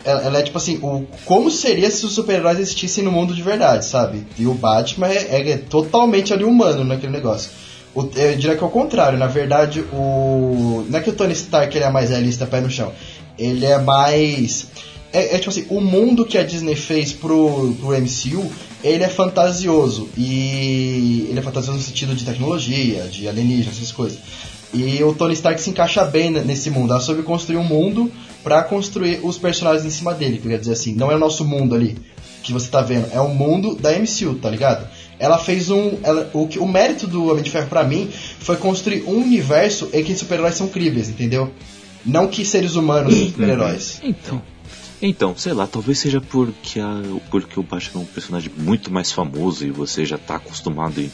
Ela, ela é tipo assim, o, como seria se os super-heróis existissem no mundo de verdade, sabe? E o Batman é, é totalmente ali humano naquele negócio. O- eu diria que é o contrário, na verdade, o. Não é que o Tony Stark ele é mais realista pé no chão. Ele é mais. É, é tipo assim, o mundo que a Disney fez pro, pro MCU, ele é fantasioso. E ele é fantasioso no sentido de tecnologia, de alienígenas, essas coisas. E o Tony Stark se encaixa bem nesse mundo. Ela soube construir um mundo pra construir os personagens em cima dele. Quer dizer assim, não é o nosso mundo ali que você tá vendo, é o mundo da MCU, tá ligado? Ela fez um. ela- o, que- o mérito do Homem de Ferro pra mim foi construir um universo em que super-heróis são críveis, entendeu? Não que seres humanos são super-heróis. Então. Então, sei lá, talvez seja porque, a, porque o Batman é um personagem muito mais famoso e você já tá acostumado em, em,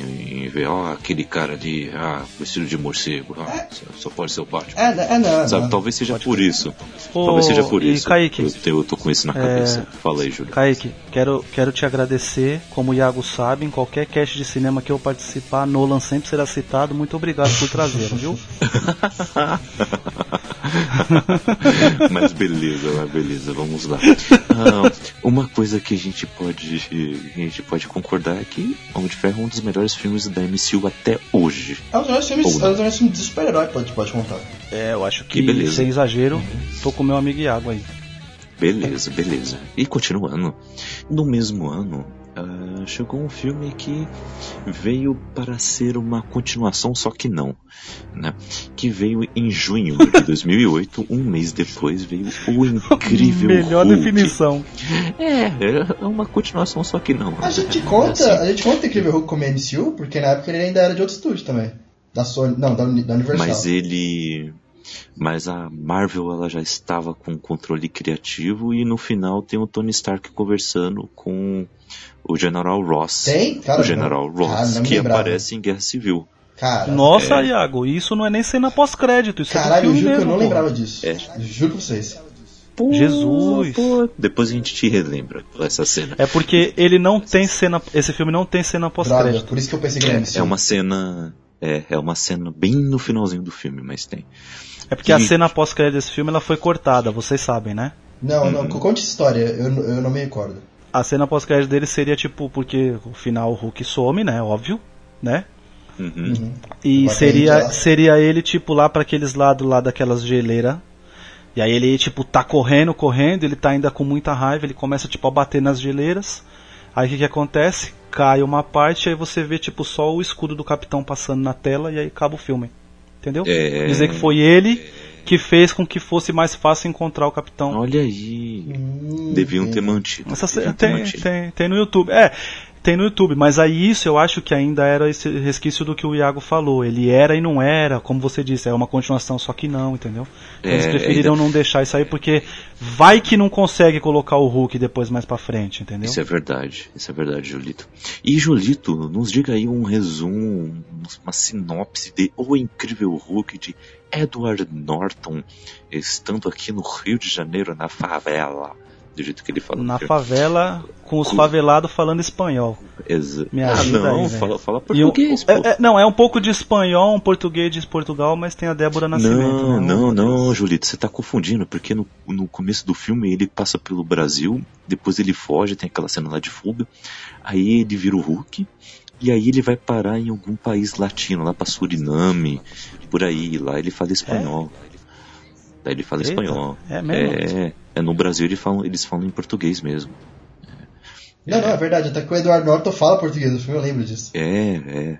em ver, ó, aquele cara ali, ah, vestido de morcego, ah, só, só pode ser o Batman. É, é não. Sabe, não. talvez seja por isso. Ô, talvez seja por e isso. Kaique? Eu, eu tô com isso na cabeça. Fala aí, Júlio. Kaique, quero, quero te agradecer. Como o Iago sabe, em qualquer cast de cinema que eu participar, Nolan sempre será citado. Muito obrigado por trazer, viu? mas beleza, mas beleza, vamos lá. Ah, uma coisa que a gente pode a gente pode concordar é que Homem de Ferro é um dos melhores filmes da MCU até hoje. É um dos melhores filmes, é um melhores filmes de super-herói, pode, pode contar. É, eu acho Que que, beleza. sem exagero, tô com meu amigo Iago aí. Beleza, beleza. E continuando, no mesmo ano ah, chegou um filme que veio para ser uma continuação, só que não, né? Que veio em junho de 2008, um mês depois veio o incrível Melhor Hulk. definição. É, é uma continuação, só que não. A gente conta, assim. a gente conta Incrível Hulk como MCU, porque na época ele ainda era de outro estúdio também. Da Sony, não, da, da Universal. Mas ele. Mas a Marvel ela já estava com controle criativo e no final tem o Tony Stark conversando com o General Ross. Tem? Cara, o General não- Ross, me que lembrava. aparece em Guerra Civil. Cara, Nossa, É. Iago, isso não é nem cena pós-crédito, isso caralho, é eu do filme juro que eu mesmo. não pô. lembrava disso. É. Juro pra vocês. Pô, Jesus. pô, depois a gente te relembra essa cena. É porque ele não tem cena. Esse filme não tem cena pós-crédito. por isso que eu pensei que era. É, é uma cena. É, é uma cena bem no finalzinho do filme, mas tem. É porque a cena pós-crédito desse filme ela foi cortada, vocês sabem, né? Não, não, Uhum. conte essa história, eu, eu não me recordo. A cena pós-crédito dele seria tipo, porque o final o Hulk some, né? Óbvio, né? Uhum. Uhum. E Bota seria, seria ele, tipo, lá para aqueles lados lá daquelas geleiras. E aí ele, tipo, tá correndo, correndo, ele tá ainda com muita raiva, ele começa, tipo, a bater nas geleiras. Aí o que que acontece? Cai uma parte, aí você vê, tipo, só o escudo do capitão passando na tela e aí acaba o filme. Entendeu? É. Dizer que foi ele que fez com que fosse mais fácil encontrar o capitão. Olha aí. Hum, Deviam ter mantido. Essa Deviam cena ter tem, mantido. tem, tem no YouTube. É, tem no YouTube, mas aí isso eu acho que ainda era esse resquício do que o Iago falou. Ele era e não era, como você disse, é uma continuação, só que não, entendeu? Eles É, preferiram ainda- não deixar isso aí porque vai que não consegue colocar o Hulk depois mais pra frente, entendeu? Isso é verdade, isso é verdade, Julito. E Julito, nos diga aí um resumo, uma sinopse de O Incrível Hulk de Edward Norton, estando aqui no Rio de Janeiro, na favela. Do jeito que ele fala. Na filme. favela, com os favelados falando espanhol. Exa- Me ah, ajuda não, aí, velho. fala, fala português, pô. é- é- não, é um pouco de espanhol, um português de Portugal, mas tem a Débora Nascimento. Não, né? não, não, Julito, você tá confundindo, porque no, no começo do filme ele passa pelo Brasil, depois ele foge, tem aquela cena lá de fuga, aí ele vira o Hulk, e aí ele vai parar em algum país latino, lá pra Suriname, por aí, lá ele fala espanhol. Daí ele fala Eita, espanhol. é mesmo? É, é, no Brasil eles falam, eles falam em português mesmo. Não, não, é verdade, até que o Edward Norton fala português no filme, eu lembro disso. É, é.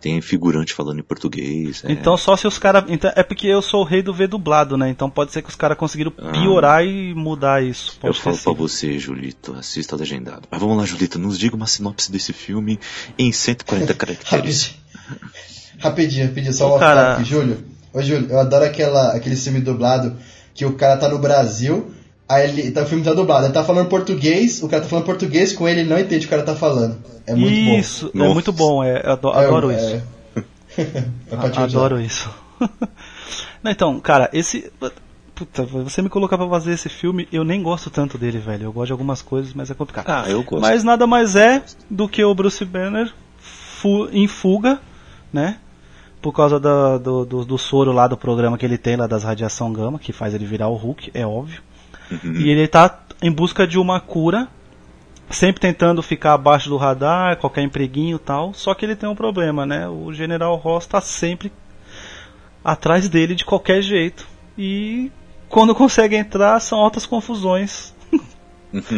Tem figurante falando em português. é. Então só se os caras. Então, é porque eu sou o rei do V dublado, né? Então pode ser que os caras conseguiram piorar e mudar isso. Ah. Eu falo ser pra você, Julito, assista legendado. Mas vamos lá, Julito, nos diga uma sinopse desse filme em 140 caracteres. Rapidinho, rapidinho, rapidinho, só um cara- aqui, Júlio. Ô, Júlio, eu adoro aquela, aquele filme dublado que o cara tá no Brasil, aí ele, tá, o filme tá dublado, ele tá falando português, o cara tá falando português com ele, ele não entende o que o cara tá falando. É muito Isso, é Nossa. muito bom, é, eu bom. É, adoro é, isso. é pra te A- odiar. Adoro isso. Não, então, cara, esse. Puta, você me colocar pra fazer esse filme, eu nem gosto tanto dele, velho. Eu gosto de algumas coisas, mas é complicado. Ah, eu gosto. Mas nada mais é do que o Bruce Banner fu- em fuga, né? Por causa da- do, do, do soro lá do programa que ele tem, lá das radiação gama, que faz ele virar o Hulk, é óbvio. Uhum. E ele tá em busca de uma cura, sempre tentando ficar abaixo do radar, qualquer empreguinho e tal. Só que ele tem um problema, né? O General Ross tá sempre atrás dele de qualquer jeito. E quando consegue entrar, são altas confusões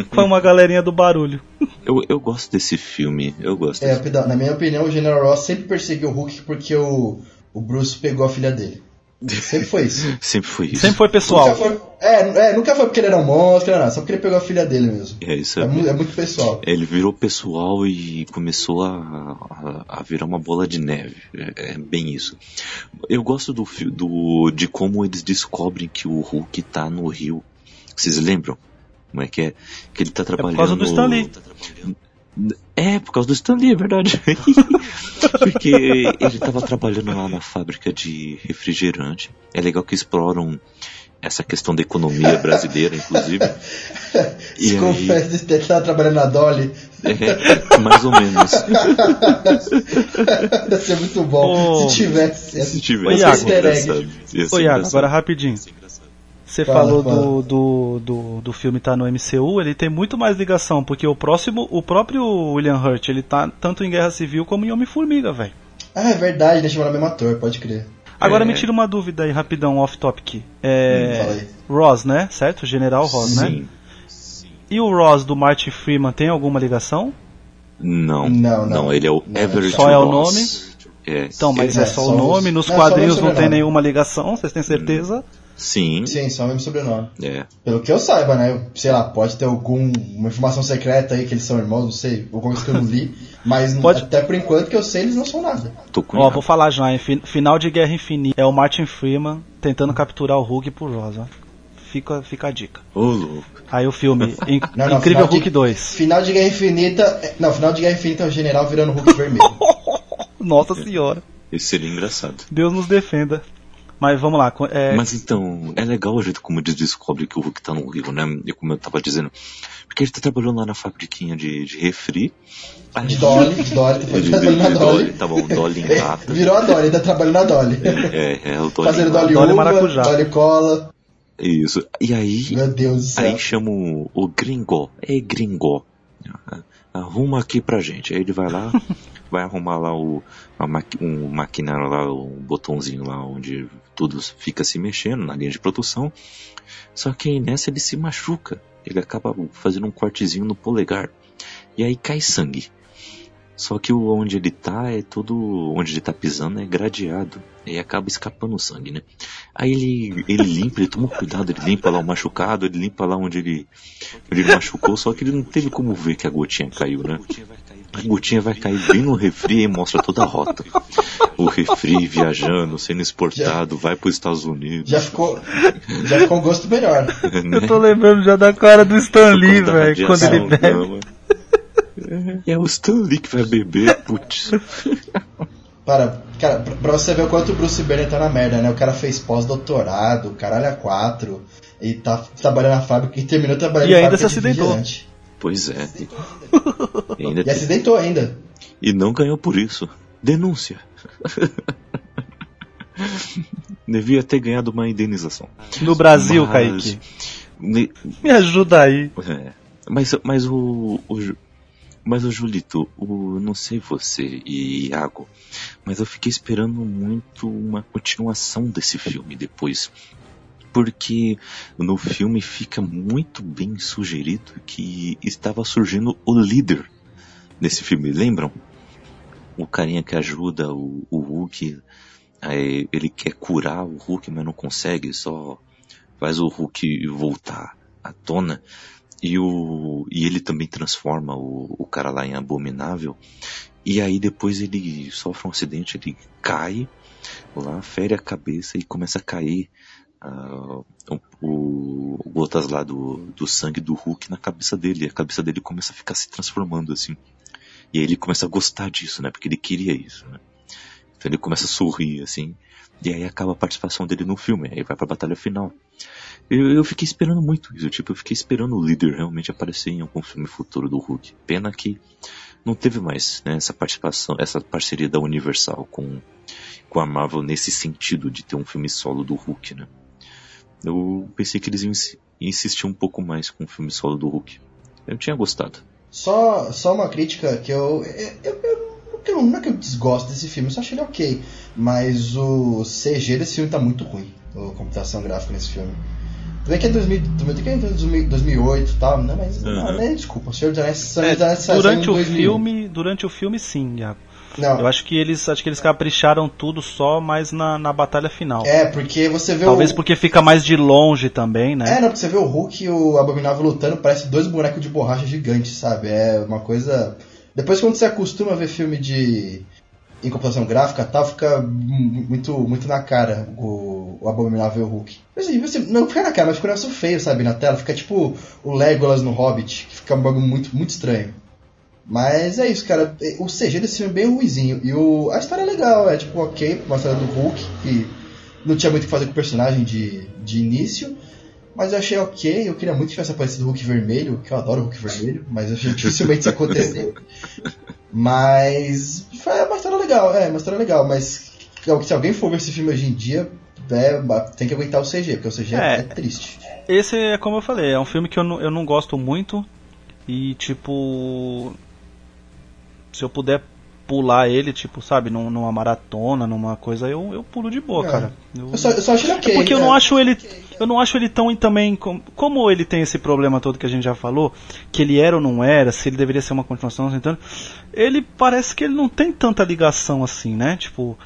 com uma galerinha do barulho. Eu, eu gosto desse filme, eu gosto. É, na minha opinião, o General Ross sempre perseguiu o Hulk porque o, o Bruce pegou a filha dele. Sempre foi isso. Sempre foi isso. Sempre foi pessoal. Nunca foi, é, é, nunca foi porque ele era um monstro, não, só porque ele pegou a filha dele mesmo. É isso. É, mu- é muito pessoal. Ele virou pessoal e começou a, a, a virar uma bola de neve. É, é bem isso. Eu gosto do, do de como eles descobrem que o Hulk tá no Rio. Vocês lembram? Como é que é? Que ele tá trabalhando. causa do Stan Lee. É, por causa do Stan Lee, é verdade. Porque ele tava trabalhando lá na fábrica de refrigerante. É legal que exploram essa questão da economia brasileira, inclusive. E Se aí- confessa que ele tava trabalhando na Dolly. É, mais ou menos. Ia ser muito bom se tivesse. Se tivesse Ô Iago, agora rapidinho. Você Fala, falou fala. do, do, do, do filme tá no MCU, ele tem muito mais ligação, porque o próximo, o próprio William Hurt, ele tá tanto em Guerra Civil como em Homem-Formiga, velho. Ah, é verdade, deixa eu falar o mesmo ator, pode crer. Agora É. me tira uma dúvida aí, rapidão, off-topic. Hum, É. aí. Ross, né? Certo? General Ross, né? Sim. E o Ross do Martin Freeman tem alguma ligação? Não, Não, não. ele é o Não, Everett só é o Ross. É, Então, mas É, é, só o nome, nos não, o quadrinhos não tem nenhuma ligação, vocês têm certeza? Sim, Sim, só o mesmo sobrenome. é. Pelo que eu saiba, né? Sei lá, pode ter alguma informação secreta aí que eles são irmãos, não sei, alguma coisa que eu não li. Mas Pode- até por enquanto que eu sei, eles não são nada. Tô com Ó, vou falar já, em fi- final de Guerra Infinita é o Martin Freeman tentando capturar o Hulk por Ross, ó. Fica, fica a dica. Ô, louco. Aí o filme, In- Não, não, Incrível final de- Hulk 2. Final de Guerra Infinita. é- Não, final de Guerra Infinita é o general virando Hulk vermelho. Nossa senhora. Esse seria engraçado. Deus nos defenda. Mas vamos lá. é, Mas então, é legal o jeito como eles descobrem que o Hulk tá no Rio, né? E como eu tava dizendo. Porque ele tá trabalhando lá na fabriquinha de, de refri. Aí- De Dolly, de Dolly, tá de, trabalhando na Dolly. Tá bom, Dolly em lata. Virou a Dolly, tá trabalhando na Dolly. É, é, o Dolly Fazendo. Dolly, Dolly uva, maracujá. Dolly cola. Isso. E aí, Meu Deus do céu. Aí chama o, o gringó. É gringó. Arruma aqui pra gente. Aí ele vai lá, vai arrumar lá o a maqui, um maquinário lá, um botãozinho lá onde tudo fica se mexendo na linha de produção. Só que nessa ele se machuca. Ele acaba fazendo um cortezinho no polegar. E aí cai sangue. Só que o onde ele tá é todo. onde ele tá pisando é gradeado. E acaba escapando o sangue, né? Aí ele, ele limpa, ele toma cuidado, ele limpa lá o machucado, ele limpa lá onde ele, onde ele machucou, só que ele não teve como ver que a gotinha caiu, né? A gotinha vai cair bem no refri e mostra toda a rota. O refri viajando, sendo exportado, vai para os Estados Unidos. Já ficou, já ficou um gosto melhor. né? Eu tô lembrando já da cara do Stan Lee, Por conta da velho, quando ele bebe. gama. É o Stan Lee que vai beber, putz. Para, cara, pra, pra você ver o quanto o Bruce Banner tá na merda, né? O cara fez pós-doutorado, caralho a quatro, e tá trabalhando na fábrica e terminou trabalhando E na ainda fábrica se de acidentou. vigilante. Pois é. E, ainda E tem- acidentou ainda. e não ganhou por isso. Denúncia. Devia ter ganhado uma indenização. No Brasil, Mas- Kaique. Ne- Me ajuda aí. É. Mas, mas o, o Ju- mas o Julito, o, não sei você e Iago, mas eu fiquei esperando muito uma continuação desse filme depois. Porque no filme fica muito bem sugerido que estava surgindo o líder desse filme, lembram? o carinha que ajuda o, o Hulk, aí ele quer curar o Hulk, mas não consegue, só faz o Hulk voltar à tona. E, o, e ele também transforma o, o cara lá em abominável. E aí depois ele sofre um acidente, ele cai lá, fere a cabeça e começa a cair uh, o, gotas lá do, do sangue do Hulk na cabeça dele. E a cabeça dele começa a ficar se transformando assim. E aí ele começa a gostar disso, né? Porque ele queria isso, né? Então ele começa a sorrir, assim. E aí acaba a participação dele no filme. Aí vai pra batalha final. Eu, eu fiquei esperando muito isso. Tipo, eu fiquei esperando o líder realmente aparecer em algum filme futuro do Hulk. Pena que não teve mais né, essa participação, essa parceria da Universal com, com a Marvel nesse sentido de ter um filme solo do Hulk, né? Eu pensei que eles iam insistir um pouco mais com o filme solo do Hulk. Eu tinha gostado. Só, só uma crítica que eu. eu, eu, eu não é que eu desgosto desse filme, eu só achei ele ok. Mas o CG desse filme tá muito ruim. A computação gráfica nesse filme. Tudo bem que é 2000, 2008 e tal, né? Mas uhum. não, né, desculpa, o Senhor dos Anéis é, durante o filme, durante o filme sim, Iago. Não. Eu acho que eles acho que eles capricharam tudo só mais na, na batalha final. É, porque você vê Talvez o... porque fica mais de longe também, né? É, não, porque você vê o Hulk e o Abominável lutando, parece dois bonecos de borracha gigantes, sabe? É uma coisa. Depois quando você acostuma a ver filme de. em computação gráfica tal, fica muito, muito na cara o, o Abominável Hulk. Mas assim, você, não fica na cara, mas fica um negócio feio, sabe, na tela. Fica tipo o Legolas no Hobbit, que fica um bagulho muito, muito estranho. Mas é isso, cara. O CG desse filme é bem ruizinho. E o, a história é legal, é tipo, ok, uma história do Hulk, que não tinha muito o que fazer com o personagem de, de início. Mas eu achei ok, eu queria muito que tivesse aparecido o Hulk vermelho, que eu adoro o Hulk vermelho, mas eu achei dificilmente isso acontecer. Mas foi uma história legal, é, uma história legal, mas se alguém for ver esse filme hoje em dia, é, tem que aguentar o CG, porque o CG é, é triste. Esse é como eu falei, é um filme que eu não, eu não gosto muito. E tipo se eu puder pular ele, tipo, sabe, numa maratona, numa coisa, eu, eu pulo de boa, é. cara. Eu, eu, só, eu só acho ele ok. É porque eu não acho ele. Eu não acho ele tão também. Como ele tem esse problema todo que a gente já falou, que ele era ou não era, se ele deveria ser uma continuação, então, ele parece que ele não tem tanta ligação assim, né? Tipo,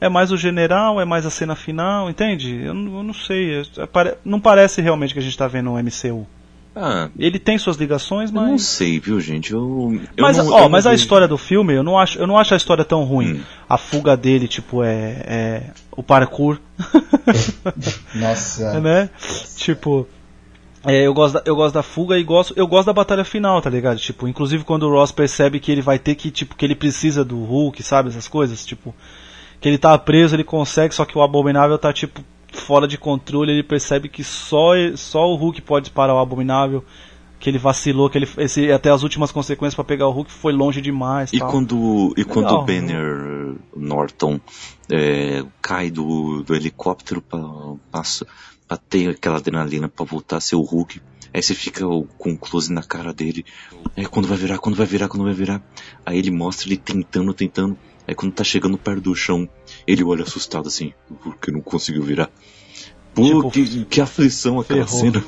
é mais o general, é mais a cena final, entende? Eu, eu não sei. É, não parece realmente que a gente tá vendo um MCU. Ah, ele tem suas ligações, mas. não sei, viu, gente? Eu, eu mas, não, ó, eu mas a história do filme, eu não acho, eu não acho a história tão ruim. Hum. A fuga dele, tipo, é, é o parkour. Nossa. né? Tipo, é, eu, gosto da, eu gosto da fuga e gosto, eu gosto da batalha final, tá ligado? Tipo, inclusive quando o Ross percebe que ele vai ter que, tipo, que ele precisa do Hulk, sabe? Essas coisas, tipo, que ele tá preso, ele consegue, só que o Abominável tá, tipo, fora de controle, ele percebe que só, só o Hulk pode parar o Abominável, que ele vacilou, que ele esse, até as últimas consequências para pegar o Hulk foi longe demais. E tal. quando e Legal, quando o Banner Norton é, cai do, do helicóptero para ter aquela adrenalina para voltar a ser o Hulk, aí você fica com um close na cara dele, aí quando vai virar, quando vai virar, quando vai virar, aí ele mostra ele tentando, tentando, aí quando tá chegando perto do chão, ele olha assustado assim, porque não conseguiu virar. Pô, tipo, que, que aflição aquela ferrou. cena.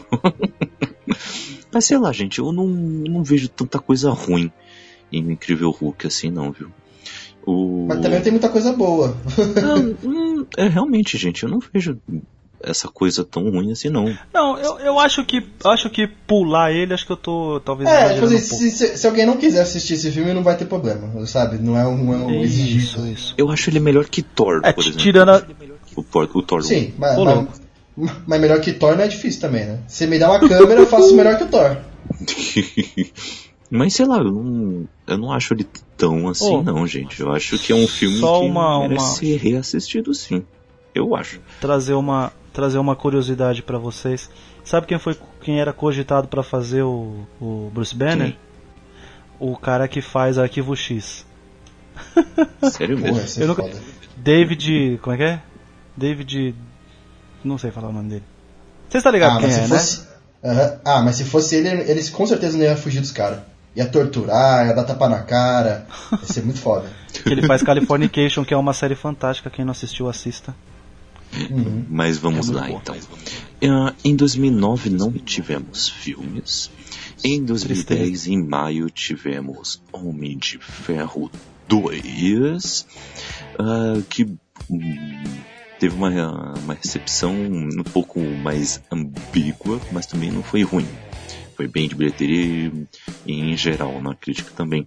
Mas sei lá, gente, eu não, não vejo tanta coisa ruim em Incrível Hulk assim, não, viu? O... Mas também tem muita coisa boa. não, é realmente, gente, eu não vejo essa coisa tão ruim assim, não. Não, eu, eu acho que acho que pular ele, acho que eu tô talvez. É, tipo assim, um se, se, se, alguém não quiser assistir esse filme, não vai ter problema, sabe? Não é um, não é um isso, isso. Eu acho ele melhor que Thor, é, por exemplo. Tirando a... o, Thor, o Thor. Sim, mas, mas, mas, melhor que Thor não é difícil também, né? Se me dá uma câmera, eu faço melhor que o Thor. mas sei lá, eu não, eu não acho ele tão assim, oh, não, gente. Eu acho que é um filme que uma, merece uma... ser reassistido, sim. Eu acho. Trazer uma, trazer uma curiosidade para vocês. Sabe quem foi quem era cogitado para fazer o, o Bruce Banner? Quem? O cara que faz Arquivo X. Sério mesmo? É nunca... David, como é que é? David, não sei falar o nome dele. Você está ligado ah, quem é, né? fosse... né? Ah, mas se fosse ele, eles com certeza não iam fugir dos caras. Ia torturar, ia dar tapa na cara. Ia ser muito foda. ele faz Californication, que é uma série fantástica. Quem não assistiu, assista. Uhum. Mas vamos é lá bom. então. Uh, em 2009 não tivemos filmes. Em 2010, Tristeza. em maio, tivemos Homem de Ferro 2, uh, que um, teve uma, uma recepção um pouco mais ambígua, mas também não foi ruim. Foi bem de bilheteria e, em geral na crítica também.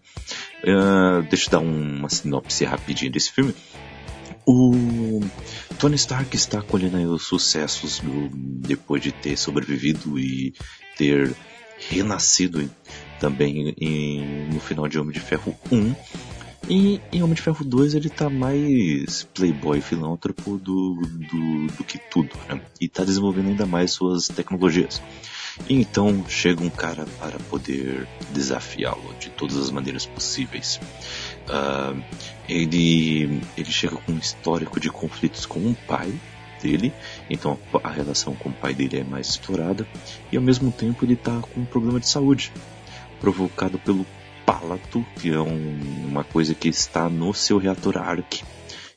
Uh, deixa eu dar uma sinopse rapidinho desse filme. O Tony Stark está colhendo os sucessos do, depois de ter sobrevivido e ter renascido também em, no final de Homem de Ferro 1. E em Homem de Ferro 2 ele tá mais playboy filântropo do, do, do que tudo, né? E tá desenvolvendo ainda mais suas tecnologias. Então chega um cara para poder desafiá-lo de todas as maneiras possíveis. Uh, ele, ele chega com um histórico de conflitos com um pai dele, então a, a relação com o pai dele é mais explorada, e ao mesmo tempo ele está com um problema de saúde, provocado pelo palato, que é um, uma coisa que está no seu reator ARC,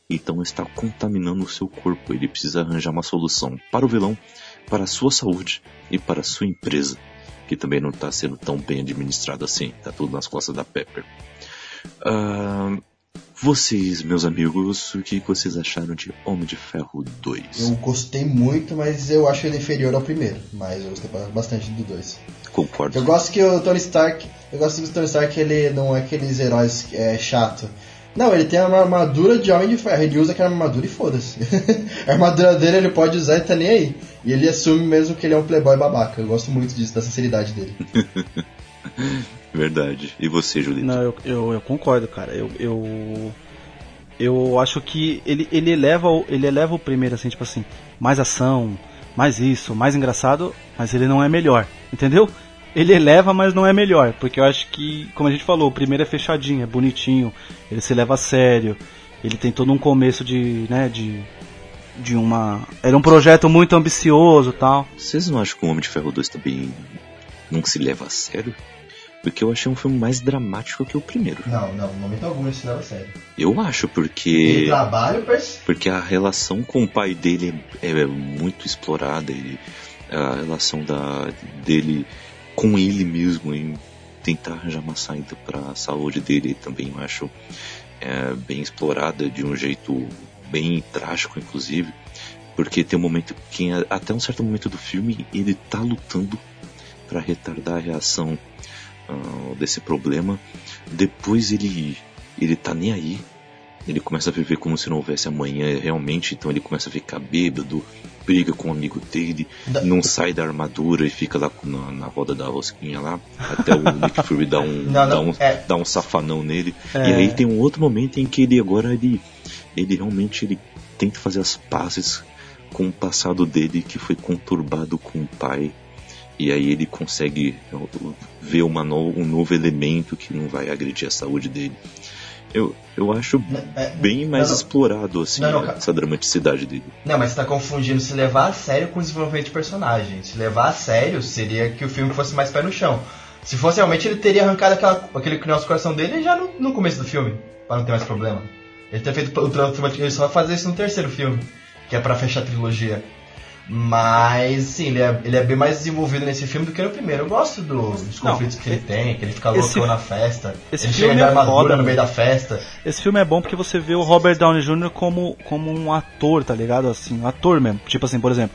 então está contaminando o seu corpo. Ele precisa arranjar uma solução para o vilão, para a sua saúde e para a sua empresa, que também não está sendo tão bem administrada assim. Está tudo nas costas da Pepper. Uh, vocês, meus amigos, o que vocês acharam de Homem de Ferro 2? Eu gostei muito, mas eu acho ele inferior ao primeiro. Mas eu gostei bastante do 2. Concordo. Eu gosto que o Tony Stark. Eu gosto que o Tony Stark ele não é aqueles heróis é, chato. Não, ele tem uma armadura de Homem de Ferro. Ele usa aquela armadura e foda-se. a armadura dele ele pode usar e tá nem aí. E ele assume mesmo que ele é um playboy babaca. Eu gosto muito disso, da sinceridade dele. Verdade. E você, Julito? Não, eu, eu, eu, concordo, cara. Eu, eu, eu acho que ele, ele, eleva, ele eleva o primeiro, assim, tipo assim, mais ação, mais isso, mais engraçado, mas ele não é melhor, entendeu? Ele eleva, mas não é melhor, porque eu acho que, como a gente falou, o primeiro é fechadinho, é bonitinho, ele se leva a sério, ele tem todo um começo de, né, de, de uma... Era um projeto muito ambicioso tal. Vocês não acham que o Homem de Ferro 2 também não se leva a sério? Porque eu achei um filme mais dramático que o primeiro. Não, não, no momento algum isso leva a sério. Eu acho, porque. Ele trabalha Porque a relação com o pai dele é, é muito explorada. Ele, a relação da, dele com ele mesmo em tentar arranjar uma saída para a saúde dele também eu acho é, bem explorada de um jeito bem trágico, inclusive. Porque tem um momento que, até um certo momento do filme, ele tá lutando para retardar a reação uh, desse problema. Depois ele ele tá nem aí. Ele começa a viver como se não houvesse amanhã realmente, então ele começa a ficar bêbado, briga com um amigo dele, da... não sai da armadura e fica lá na, na roda da rosquinha lá, até o Nick Fury dá um, não, não, dá, um é... dá um safanão nele. É... E aí tem um outro momento em que ele agora ele, ele realmente ele tenta fazer as pazes com o passado dele que foi conturbado com o pai e aí ele consegue ver uma no, um novo elemento que não vai agredir a saúde dele. Eu, eu acho é, bem mais não, explorado assim não, não, essa dramaticidade dele. Não, mas você tá confundindo se levar a sério com o desenvolvimento de personagem. Se levar a sério seria que o filme fosse mais pé no chão. Se fosse realmente, ele teria arrancado aquela, aquele que nosso coração dele já no, no começo do filme, para não ter mais problema. Ele ter feito o ele só vai fazer isso no terceiro filme, que é para fechar a trilogia. Mas, sim, ele é, ele é bem mais desenvolvido nesse filme do que no primeiro. Eu gosto do, dos conflitos não, que ele tem, que ele fica louco na festa. Esse ele filme chega é armadura foda, no meio da festa. Esse filme é bom porque você vê o Robert Downey Jr. como, como um ator, tá ligado? Assim, um ator mesmo. Tipo assim, por exemplo,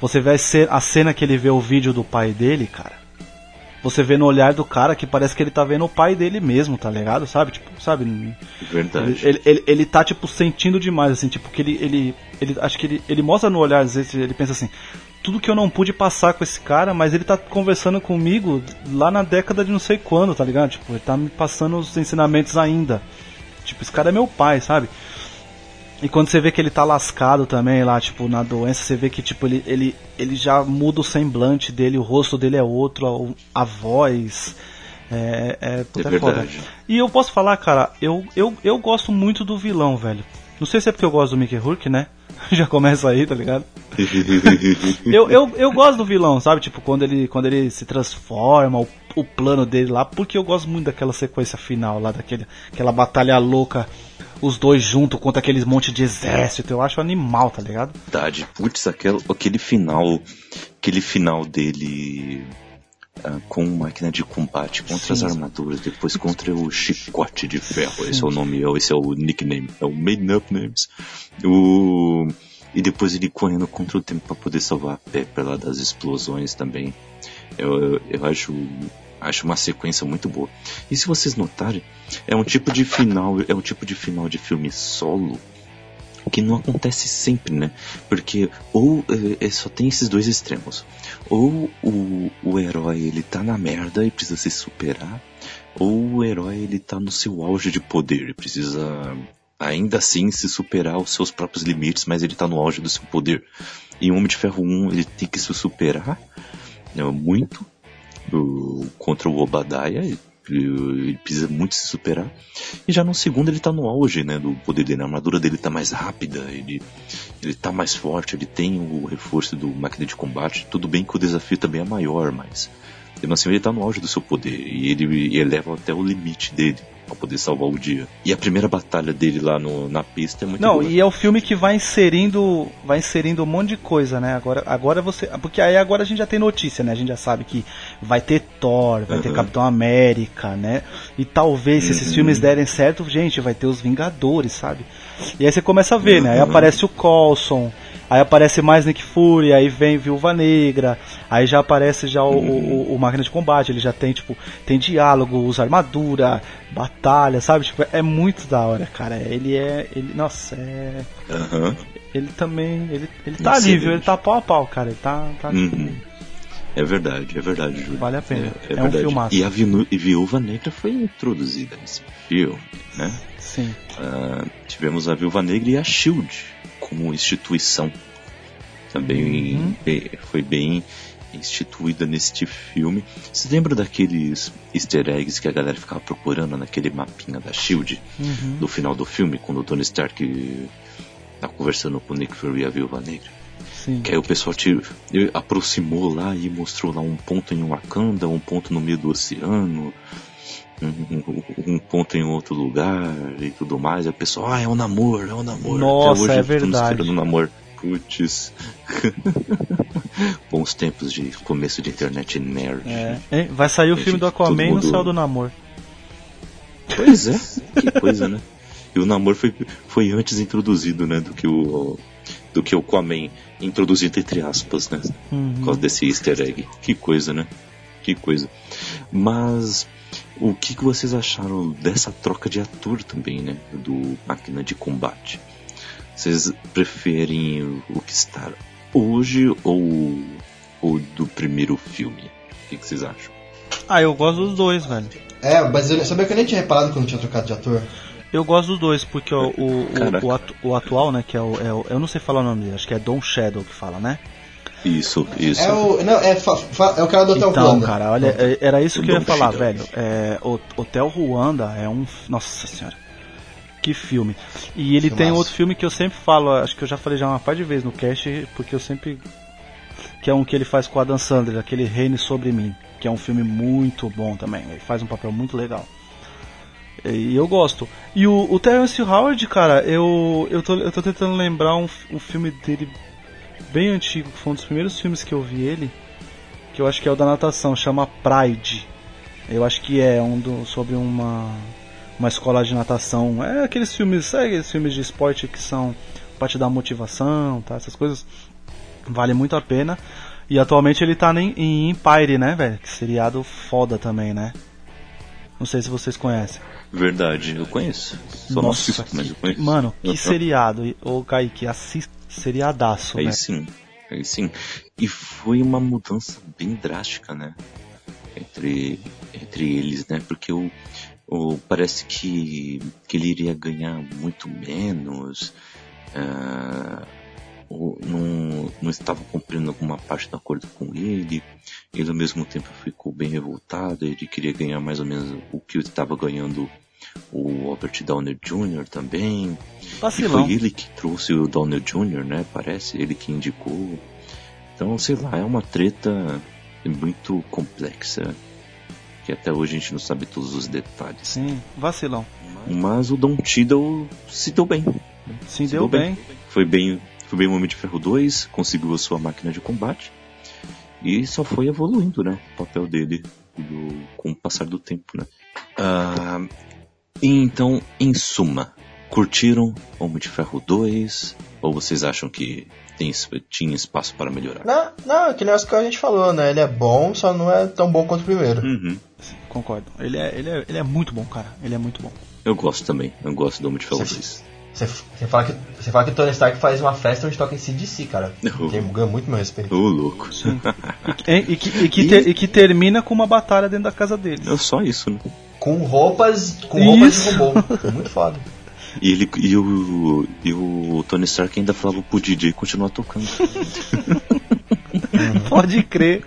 você vê a cena que ele vê o vídeo do pai dele, cara você vê no olhar do cara que parece que ele tá vendo o pai dele mesmo, tá ligado? Sabe? Tipo, sabe? Verdade. Ele, ele, ele tá, tipo, sentindo demais, assim, tipo, que ele. ele, ele acho que ele, ele mostra no olhar, às vezes, ele pensa assim. Tudo que eu não pude passar com esse cara, mas ele tá conversando comigo lá na década de não sei quando, tá ligado? Tipo, ele tá me passando os ensinamentos ainda. Tipo, esse cara é meu pai, sabe? E quando você vê que ele tá lascado também lá, tipo, na doença, você vê que, tipo, ele, ele, ele já muda o semblante dele, o rosto dele é outro, a, a voz. É, é, puta, é, é foda. E eu posso falar, cara, eu, eu, eu gosto muito do vilão, velho. Não sei se é porque eu gosto do Mickey Rourke, né? Já começa aí, tá ligado? eu, eu, eu gosto do vilão, sabe? Tipo, quando ele, quando ele se transforma, o, o plano dele lá, porque eu gosto muito daquela sequência final lá, daquele, aquela batalha louca os dois juntos contra aqueles monte de exército. Eu acho animal, tá ligado? Verdade. Putz, aquele, aquele final. Aquele final dele ah, com máquina de combate, contra Sim. as armaduras, depois contra o chicote de ferro. Esse é o nome, esse é o nickname, é o made up names. O e depois ele correndo contra o tempo para poder salvar a Pepper lá das explosões também. Eu, eu, eu acho acho uma sequência muito boa. E se vocês notarem, é um tipo de final, é um tipo de final de filme solo que não acontece sempre, né? Porque ou é, é, só tem esses dois extremos. Ou o, o herói ele tá na merda e precisa se superar, ou o herói ele tá no seu auge de poder e precisa ainda assim se superar os seus próprios limites, mas ele tá no auge do seu poder. E o Homem de Ferro 1 ele tem que se superar né, muito do, contra o Obadiah, ele, ele precisa muito se superar. E já no segundo ele tá no auge, né, do poder dele, a armadura dele tá mais rápida, ele, ele tá mais forte, ele tem o reforço do máquina de combate. Tudo bem que o desafio também é maior, mas mesmo assim ele tá no auge do seu poder e ele eleva até o limite dele pra poder salvar o dia. E a primeira batalha dele lá no, na pista é muito Não, boa. e é o filme que vai inserindo, vai inserindo um monte de coisa, né? Agora, agora você, porque aí agora a gente já tem notícia, né? A gente já sabe que vai ter Thor, vai ter Uhum. Capitão América, né? E talvez se esses Uhum. filmes derem certo, gente, vai ter os Vingadores, sabe? E aí você começa a ver, né? Aí Uhum. aparece o Coulson, aí aparece mais Nick Fury, aí vem Viúva Negra, aí já aparece já o, o, o Máquina de Combate, ele já tem, tipo, tem diálogo, usa armadura, batalha, sabe? Tipo, é muito da hora, cara. Ele é. Ele, nossa, é. Aham. Ele também. Ele, ele tá ali, viu? Ele tá pau a pau, cara. Ele tá. tá tipo, Uhum. É verdade, é verdade, Júlio. Vale a pena. É, É um verdade. filmaço. E a Viúva, Negra foi introduzida nesse filme, né? Sim. Ah, tivemos a Viúva Negra e a SHIELD como instituição. Também Uhum. foi bem instituída neste filme. Você lembra daqueles easter eggs que a galera ficava procurando naquele mapinha da SHIELD? Uhum. No final do filme, quando o Tony Stark tá conversando com o Nick Fury e a Viúva Negra. Sim. Que aí o pessoal te, aproximou lá e mostrou lá um ponto em Wakanda, um ponto no meio do oceano, um, um- ponto em outro lugar e tudo mais. Aí o pessoal, ah, é um namoro, é um namoro. Nossa, Até hoje é verdade. um namoro. Putz. Bons tempos de começo de internet nerd. É. Hein? Vai sair o Gente, filme do Aquaman no céu do namoro. Pois é, que coisa, né? E o namoro foi, foi antes introduzido, né, do que o do que o Aquaman introduzido entre aspas, né? Uhum. Por causa desse easter egg. Que coisa, né? Que coisa. Mas o que, que vocês acharam dessa troca de ator também, né? Do Máquina de Combate? Vocês preferem o- que está hoje ou, ou do primeiro filme? O que, que vocês acham? Ah, eu gosto dos dois, velho. É, mas eu sabia que eu nem tinha reparado quando tinha trocado de ator. Eu gosto dos dois, porque o, o, o, o atu- o atual, né, que é o, é o- Eu não sei falar o nome dele, acho que é Don Shadow que fala, né? Isso, isso. É o. Não, é, fa- fa- é o cara do Hotel Então, Ruanda. cara, olha, é- era isso que eu ia Don falar, Shadow. velho. É, o Hotel Ruanda é um. Nossa senhora. Que filme. E ele tem outro filme que eu sempre falo, acho que eu já falei já uma par de vezes no cast, porque eu sempre. Que é um que ele faz com a Dan Sandler, aquele Reine Sobre Mim. Que é um filme muito bom também. Ele faz um papel muito legal. E eu gosto. E o, o Terence Howard, cara, eu, eu, tô, eu tô tentando lembrar um, um filme dele bem antigo, que foi um dos primeiros filmes que eu vi ele, que eu acho que é o da natação, chama Pride. Eu acho que é um do, sobre uma, uma escola de natação. É aqueles filmes, sabe aqueles filmes de esporte que são pra te dar motivação, tá? Essas coisas. Vale muito a pena. E atualmente ele tá em, em Empire, né, velho? Que seriado foda também, né? Não sei se vocês conhecem. Verdade, eu conheço. Só não assisto, mas eu conheço. Mano, que Uhum. seriado. Ô, Kaique, assista. Seriadaço, Aí velho. sim, aí sim. E foi uma mudança bem drástica, né? Entre, entre eles, né? Porque o, o, parece que, que ele iria ganhar muito menos. ah, ou não, não estava cumprindo alguma parte do acordo com ele. Ele ao mesmo tempo ficou bem revoltado. Ele queria ganhar mais ou menos o que estava ganhando o Robert Downey Jr. também. E Vacilão. foi ele que trouxe o Downey Jr., né? Parece, ele que indicou. Então, sei lá, é uma treta muito complexa. Que até hoje a gente não sabe todos os detalhes. Sim, vacilão. Mas o Don Cheadle se deu bem. Sim, Se deu bem. Foi bem, foi bem o Homem de Ferro 2, conseguiu a sua máquina de combate. E só foi evoluindo, né? O papel dele do, com o passar do tempo, né? Ah, então, em suma, curtiram Homem de Ferro 2? Ou vocês acham que tem, tinha espaço para melhorar? Não, não, que nem as que a gente falou, né? Ele é bom, só não é tão bom quanto o primeiro. Uhum. Sim, concordo. Ele é, ele, é, ele é muito bom, cara. Ele é muito bom. Eu gosto também. Eu gosto do Homem de Ferro 2. Você, você, fala que, você fala que Tony Stark faz uma festa onde toca em CDC, cara. Oh. Tem, ganha muito meu respeito. Ô, louco. Sim. E, e, que, e, que ter- e que termina com uma batalha dentro da casa deles. É só isso, né? Com roupas, com roupas Isso. de robô. Muito foda. E, ele, e, o, e o Tony Stark ainda falava pro DJ continuar tocando. Pode crer.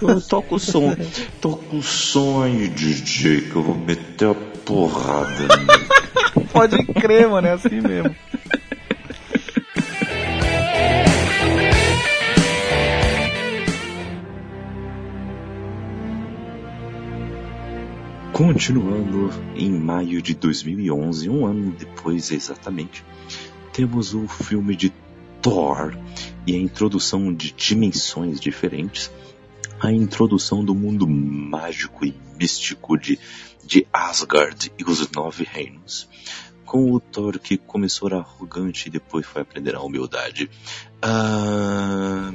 Eu toco o som. Toca o som aí, DJ, que eu vou meter a porrada. nele. Pode crer, mano. É assim mesmo. Continuando, em maio de 2011, um ano depois exatamente, temos o filme de Thor e a introdução de dimensões diferentes, a introdução do mundo mágico e místico de, de Asgard e os Nove Reinos, com o Thor que começou arrogante e depois foi aprender a humildade. Ah,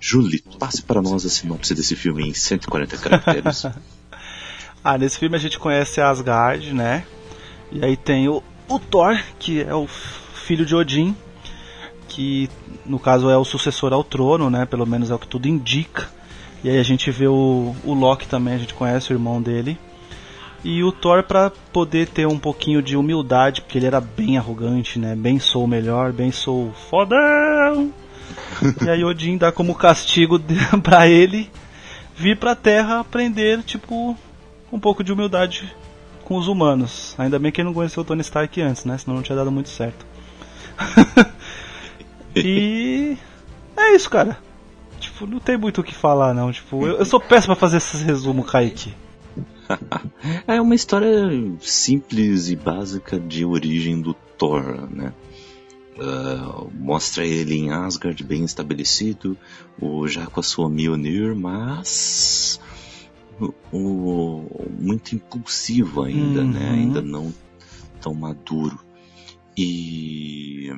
Julito, passe para nós a sinopse desse filme em 140 caracteres. Ah, nesse filme a gente conhece Asgard, né? E aí tem o, o Thor, que é o filho de Odin, que no caso é o sucessor ao trono, né? Pelo menos é o que tudo indica. E aí a gente vê o, o Loki também, a gente conhece o irmão dele. E o Thor pra poder ter um pouquinho de humildade, porque ele era bem arrogante, né? Bem sou o melhor, bem sou fodão. e aí Odin dá como castigo pra ele vir pra Terra aprender, tipo, um pouco de humildade com os humanos. Ainda bem que ele não conheceu o Tony Stark antes, né? Senão não tinha dado muito certo. e é isso, cara. Tipo, não tem muito o que falar, não. Tipo, eu, eu sou péssimo pra fazer esses resumos, Kaique. É uma história simples e básica de origem do Thor, né? Ah, mostra ele em Asgard bem estabelecido, o, já com a sua Mjolnir, mas muito impulsivo ainda, né? Uhum. Ainda não tão maduro. E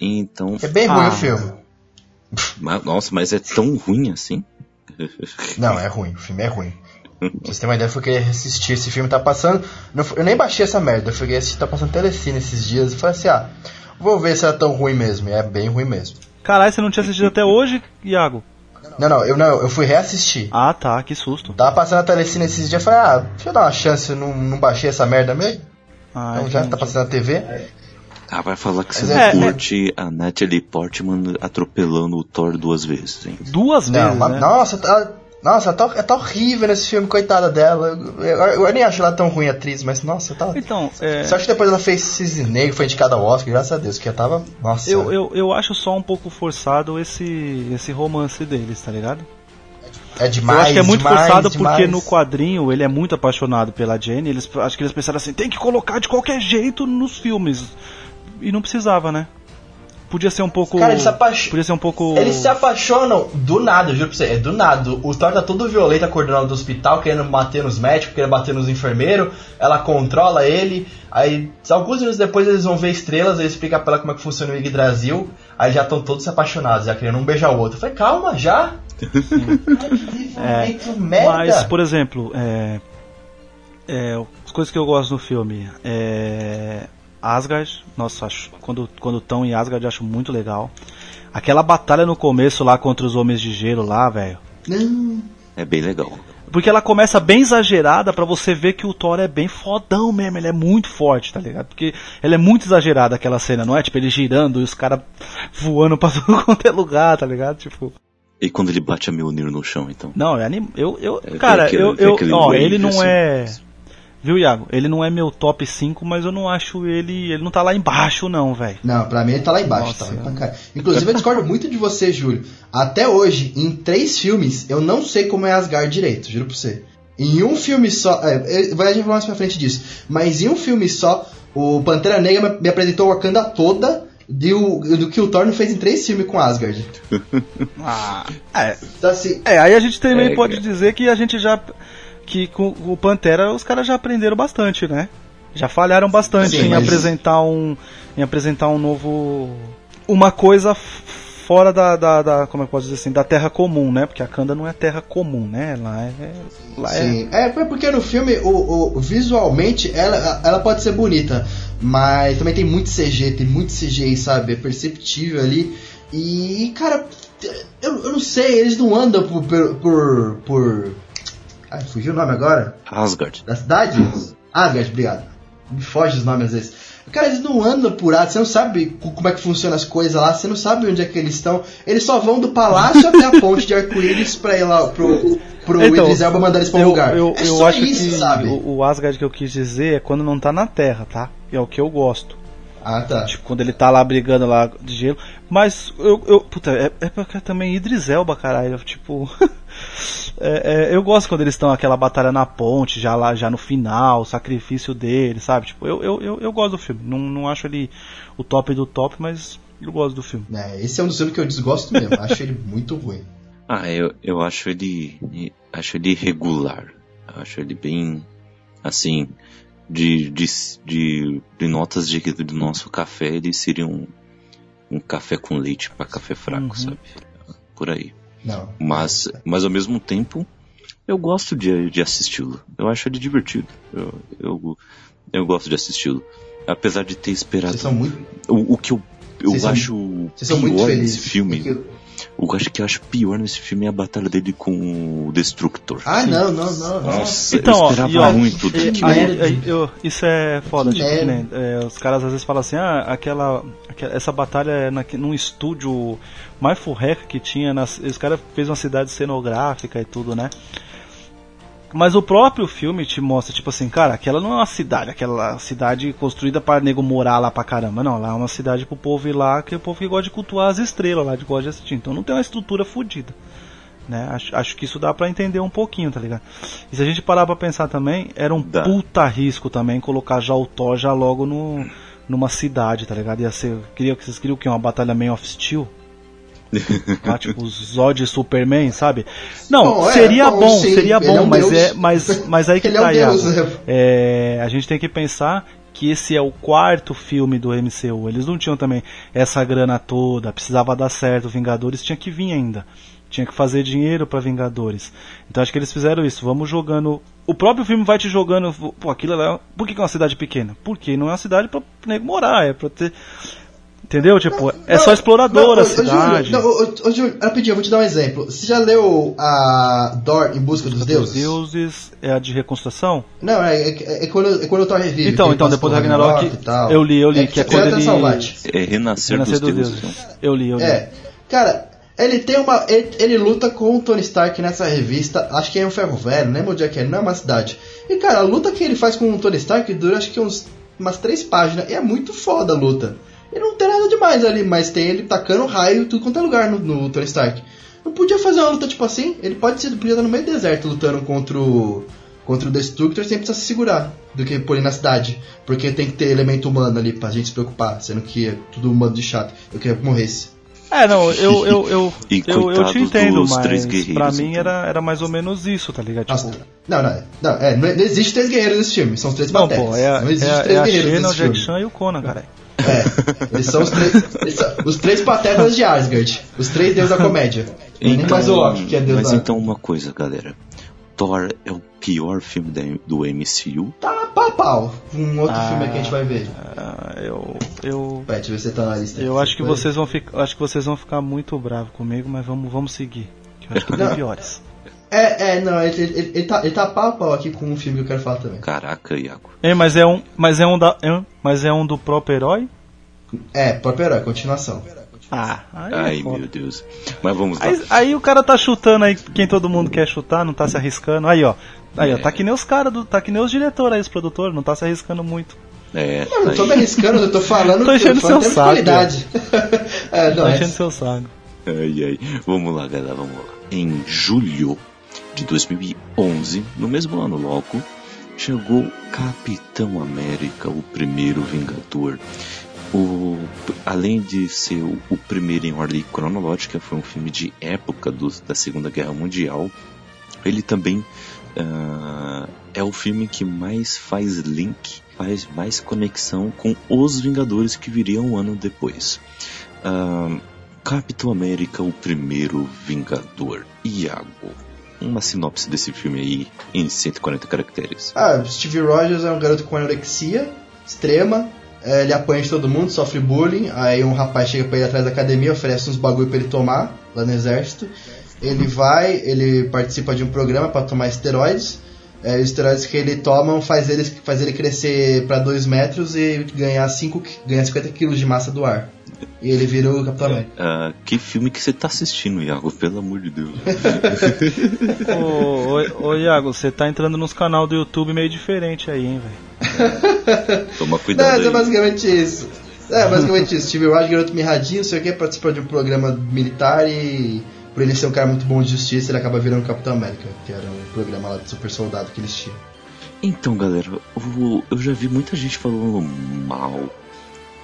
então, É bem ruim Ah. o filme. ma- nossa, mas é tão ruim assim? Não, é ruim. O filme é ruim. Pra vocês terem uma ideia, eu fui querer assistir esse filme, tá passando. não eu nem baixei essa merda, eu fui querer assistir, tá passando telecine esses dias e falei assim, ah, vou ver se é tão ruim mesmo. E é bem ruim mesmo. Caralho, você não tinha assistido até hoje, Iago? Não, não, eu não, eu fui reassistir. Ah, tá, que susto. Tava passando a telecine esses dias, eu falei, ah, deixa eu dar uma chance, eu não, não baixei essa merda mesmo. Ah, então já tá passando na TV. Ah, vai falar que você Mas não é- curte a Natalie Portman atropelando o Thor duas vezes, hein? Duas Não, vezes, mas- né? nossa, tá, nossa, tá, é tá horrível nesse filme, coitada dela. Eu, eu- eu nem acho ela tão ruim atriz, mas nossa, tá. Então, é, Só que depois ela fez Cisne Negro, foi indicada ao Oscar, graças a Deus, que eu tava. Nossa. eu, eu, eu acho só um pouco forçado esse, esse romance deles, tá ligado? é demais. eu acho que é muito demais, forçado demais. porque no quadrinho ele é muito apaixonado pela Jenny. Eles, acho que eles pensaram assim, tem que colocar de qualquer jeito nos filmes. E não precisava, né? Podia ser um pouco. Cara, eles se apaixonam. Podia ser um pouco. Eles se apaixonam do nada, eu juro pra você, é do nada. O Thor tá todo violento acordando do hospital, querendo bater nos médicos, querendo bater nos enfermeiros. Ela controla ele. Aí, alguns anos depois, eles vão ver estrelas, ele explica pra ela como é que funciona o Yggdrasil. Aí já estão todos se apaixonados, já querendo um beijar o outro. Eu falei, calma, já? É, merda. Mas, por exemplo, é, é, as coisas que eu gosto no filme é Asgard, nossa, acho, quando quando estão em Asgard eu acho muito legal. Aquela batalha no começo lá contra os homens de gelo lá, velho. É bem legal. Porque ela começa bem exagerada pra você ver que o Thor é bem fodão mesmo, ele é muito forte, tá ligado? Porque ela é muito exagerada aquela cena, não é? Tipo, ele girando e os caras voando pra tudo quanto é lugar, tá ligado? Tipo, E quando ele bate a Mjolnir no chão, então? não, é eu, eu, É, cara, aquele- eu, eu, ó, ele não assim. é, viu, Iago? Ele não é meu top 5, mas eu não acho ele, ele não tá lá embaixo não, velho. Não, pra mim ele tá lá embaixo. Nossa, tá pra. Inclusive eu discordo muito de você, Júlio. Até hoje, em três filmes, eu não sei como é Asgard direito, juro pra você. Em um filme só. É, é, vai a gente falar mais pra frente disso. Mas em um filme só, o Pantera Negra me- apresentou Wakanda toda do, do que o Thor não fez em três filmes com Asgard. Ah, é. Então, assim, É, aí a gente também É, pode cara. dizer que a gente já. Que com o Pantera os caras já aprenderam bastante, né? Já falharam bastante Sim, em mas- apresentar um. Em apresentar um novo. Uma coisa fora da, da, da- Como é que eu posso dizer assim? Da terra comum, né? Porque a Kanda não é terra comum, né? Lá é. Lá é. Sim. É, foi porque no filme, o, o- visualmente, ela, ela pode ser bonita, mas também tem muito CG, tem muito CGI, sabe? É perceptível ali. E, cara, eu, eu não sei, eles não andam por. por, por... Ai, fugiu o nome agora? Asgard. Da cidade? Asgard, obrigado. Me foge os nomes às vezes. Cara, eles não andam por Asgard, você não sabe co- como é que funcionam as coisas lá, você não sabe onde é que eles estão. Eles só vão do palácio até a ponte de arco-íris pra ir lá pro, pro Então, Idris Elba mandar eles pra um eu, lugar. eu, é eu só acho isso, que sabe? o, o Asgard que eu quis dizer é quando não tá na Terra, tá? É o que eu gosto. Ah, tá. Tipo, quando ele tá lá brigando lá de gelo. Mas eu. eu puta, é, é porque também Idris Elba, caralho. Tipo. é, é, eu gosto quando eles estão aquela batalha na ponte, já lá, já no final, o sacrifício dele, sabe? Tipo, eu, eu, eu, eu gosto do filme. Não, não acho ele o top do top, mas eu gosto do filme. É, esse é um dos filmes que eu desgosto mesmo, acho ele muito ruim. Ah, eu, eu acho ele. Acho ele irregular. Eu acho ele bem. Assim. De, de, de, de notas de que do nosso café, ele seria um, um café com leite para café fraco, Uhum. sabe? Por aí. Não. Mas, mas ao mesmo tempo, eu gosto de, de assisti-lo. Eu acho ele divertido. Eu, eu, eu gosto de assisti-lo. Apesar de ter esperado. Vocês são muito, O, o que eu, eu Vocês são- acho vocês são muito pior felizes. nesse filme. que eu acho que eu acho pior nesse filme é a batalha dele com o Destructor. Ah, não, não, não. não. Nossa, Então, eu esperava ó, muito E- que aí- merda. aí eu- isso é foda, Que tipo, merda. é, os caras às vezes falam assim, ah, aquela, aquela- essa batalha é naque- num estúdio mais furreca que tinha, nas, os caras fez uma cidade cenográfica e tudo, né? Mas o próprio filme te mostra, tipo assim, cara, aquela não é uma cidade, aquela cidade construída para nego morar lá pra caramba, não, lá é uma cidade pro povo ir lá, que é o povo que gosta de cultuar as estrelas lá, de gosta de assistir, então não tem uma estrutura fodida. Né? Acho, acho que isso dá pra entender um pouquinho, tá ligado? E se a gente parar pra pensar também, era um Dá. puta risco também colocar já o Thor já logo no, numa cidade, tá ligado? Ia ser. Queria, vocês queriam o quê? Uma batalha Man of Steel? Lá, tipo, os Zod e Superman, sabe? Não, Bom, é, seria bom, bom, sim, seria bom, é um mas, é, mas, mas aí que Ele é tá, né? É, a gente tem que pensar que esse é o quarto filme do MCU. Eles não tinham também essa grana toda, precisava dar certo. Vingadores tinha que vir ainda. Tinha que fazer dinheiro pra Vingadores. Então acho que eles fizeram isso. Vamos jogando. O próprio filme vai te jogando. Pô, aquilo lá. Por que que é uma cidade pequena? Porque não é uma cidade pra nego morar, é pra ter. Entendeu? Tipo, é só Não, exploradora não, a ô, ô, Júlio, cidade. Não, ô, Júlio, rapidinho, eu vou te dar um exemplo. Você já leu a Dor em Busca dos Os Deuses? deuses é a de reconstrução? Não, é, é, é quando, é quando o Thor revive. Então, então, depois do Ragnarok, eu li, eu li, que é quando ele- Salvate. É Renascer, Renascer dos dos Deuses. deuses. né? Eu li, eu li. É. Cara, ele tem uma. Ele, ele luta com o Tony Stark nessa revista. Acho que é um ferro velho, não lembro onde é que é, não é uma cidade. E cara, a luta que ele faz com o Tony Stark dura acho que uns, umas três páginas. E é muito foda a luta. E não tem nada demais ali, mas tem ele tacando raio em tudo quanto é lugar no, no Tony Stark. Não podia fazer uma luta tipo assim? Ele pode ser, podia estar no meio do deserto lutando contra o. Contra o Destructor sem precisar se segurar do que por ir na cidade. Porque tem que ter elemento humano ali pra gente se preocupar, sendo que é tudo humano de chato. Eu queria que morresse. É, não, eu, eu, eu, E eu, eu te entendo, mas pra mim então. era, era mais ou menos isso, tá ligado? Nossa, Tipo, não, não, não, é, não, não existe três guerreiros nesse filme, são os três não, pô, é, a- não é, existe a- três é a guerreiros Xena, o nesse Jack filme. Chan e o Conan, cara. É, eles são os três, eles são os três patetas de Asgard, os três deuses da comédia. Nem Então, mais o Loki, que é deus mas da... então uma coisa, galera. Thor é o pior filme da- do MCU. Tá pau a pau. Um outro Ah. filme que a gente vai ver. Ah, eu, eu, Pet, se tá na lista. eu acho que Vai. vocês vão ficar, acho que vocês vão ficar muito bravos comigo, mas vamos, vamos seguir. Que eu acho que tem piores. É, é, não, ele, ele, ele tá, ele tá pau a pau aqui com um filme que eu quero falar também. Caraca, Iago. É, mas é um, mas é um da, é um- mas é um do próprio herói? É, próprio herói, continuação. Ah, aí é Ai, foda. meu Deus. Mas vamos lá. Aí, aí o cara tá chutando aí quem todo mundo quer chutar, não tá se arriscando. Aí, ó. Aí, ó, tá que nem os caras, do- tá que nem os diretores aí, os produtores, não tá se arriscando muito. É, Eu não tô me arriscando, eu tô falando, Tô enchendo falando seu de saco, qualidade. é, não, tá é, enchendo seu saco. Ai, ai. Vamos lá, galera, vamos lá. Em julho de 2011, no mesmo ano logo, chegou Capitão América, o primeiro Vingador. o, além de ser o, primeiro em ordem cronológica, foi um filme de época do, da Segunda Guerra Mundial. Ele também uh, é o filme que mais faz link, faz mais conexão com os Vingadores que viriam um ano depois. Uh, Capitão América, o primeiro Vingador. Iago, uma sinopse desse filme aí em 140 caracteres. Ah, Steve Rogers é um garoto com anorexia extrema. É, ele apanha de todo mundo, sofre bullying. Aí um rapaz chega pra ele atrás da academia, oferece uns bagulho pra ele tomar lá no exército. Ele vai, ele participa de um programa para tomar esteroides. É, os esteroides que ele toma faz ele, faz ele crescer para 2 metros e ganhar, 5, ganhar 50 quilos de massa do ar. E ele vira o Capitão América. Uh, que filme que você tá assistindo, Iago? Pelo amor de Deus. ô, ô, ô, Iago, você tá entrando nos canal do YouTube meio diferente aí, hein, velho? Toma cuidado. Não, mas é basicamente isso. É, basicamente isso. Steve Rogers, garoto mirradinho, não sei o que, participou de um programa militar e por ele ser um cara muito bom de justiça, ele acaba virando Capitão América, que era um programa lá de super soldado que eles tinham. Então, galera, eu já vi muita gente falando mal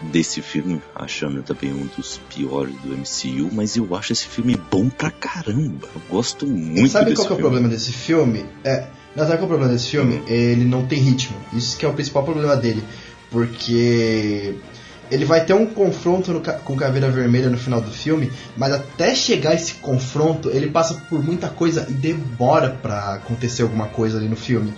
desse filme, achando também um dos piores do MCU, mas eu acho esse filme bom pra caramba. Eu gosto muito e sabe desse qual é o problema desse filme? É, não, sabe qual é o problema desse filme? Hum. Ele não tem ritmo. Isso que é o principal problema dele. Porque ele vai ter um confronto no, com Caveira Vermelha no final do filme, mas até chegar esse confronto, ele passa por muita coisa e demora para acontecer alguma coisa ali no filme.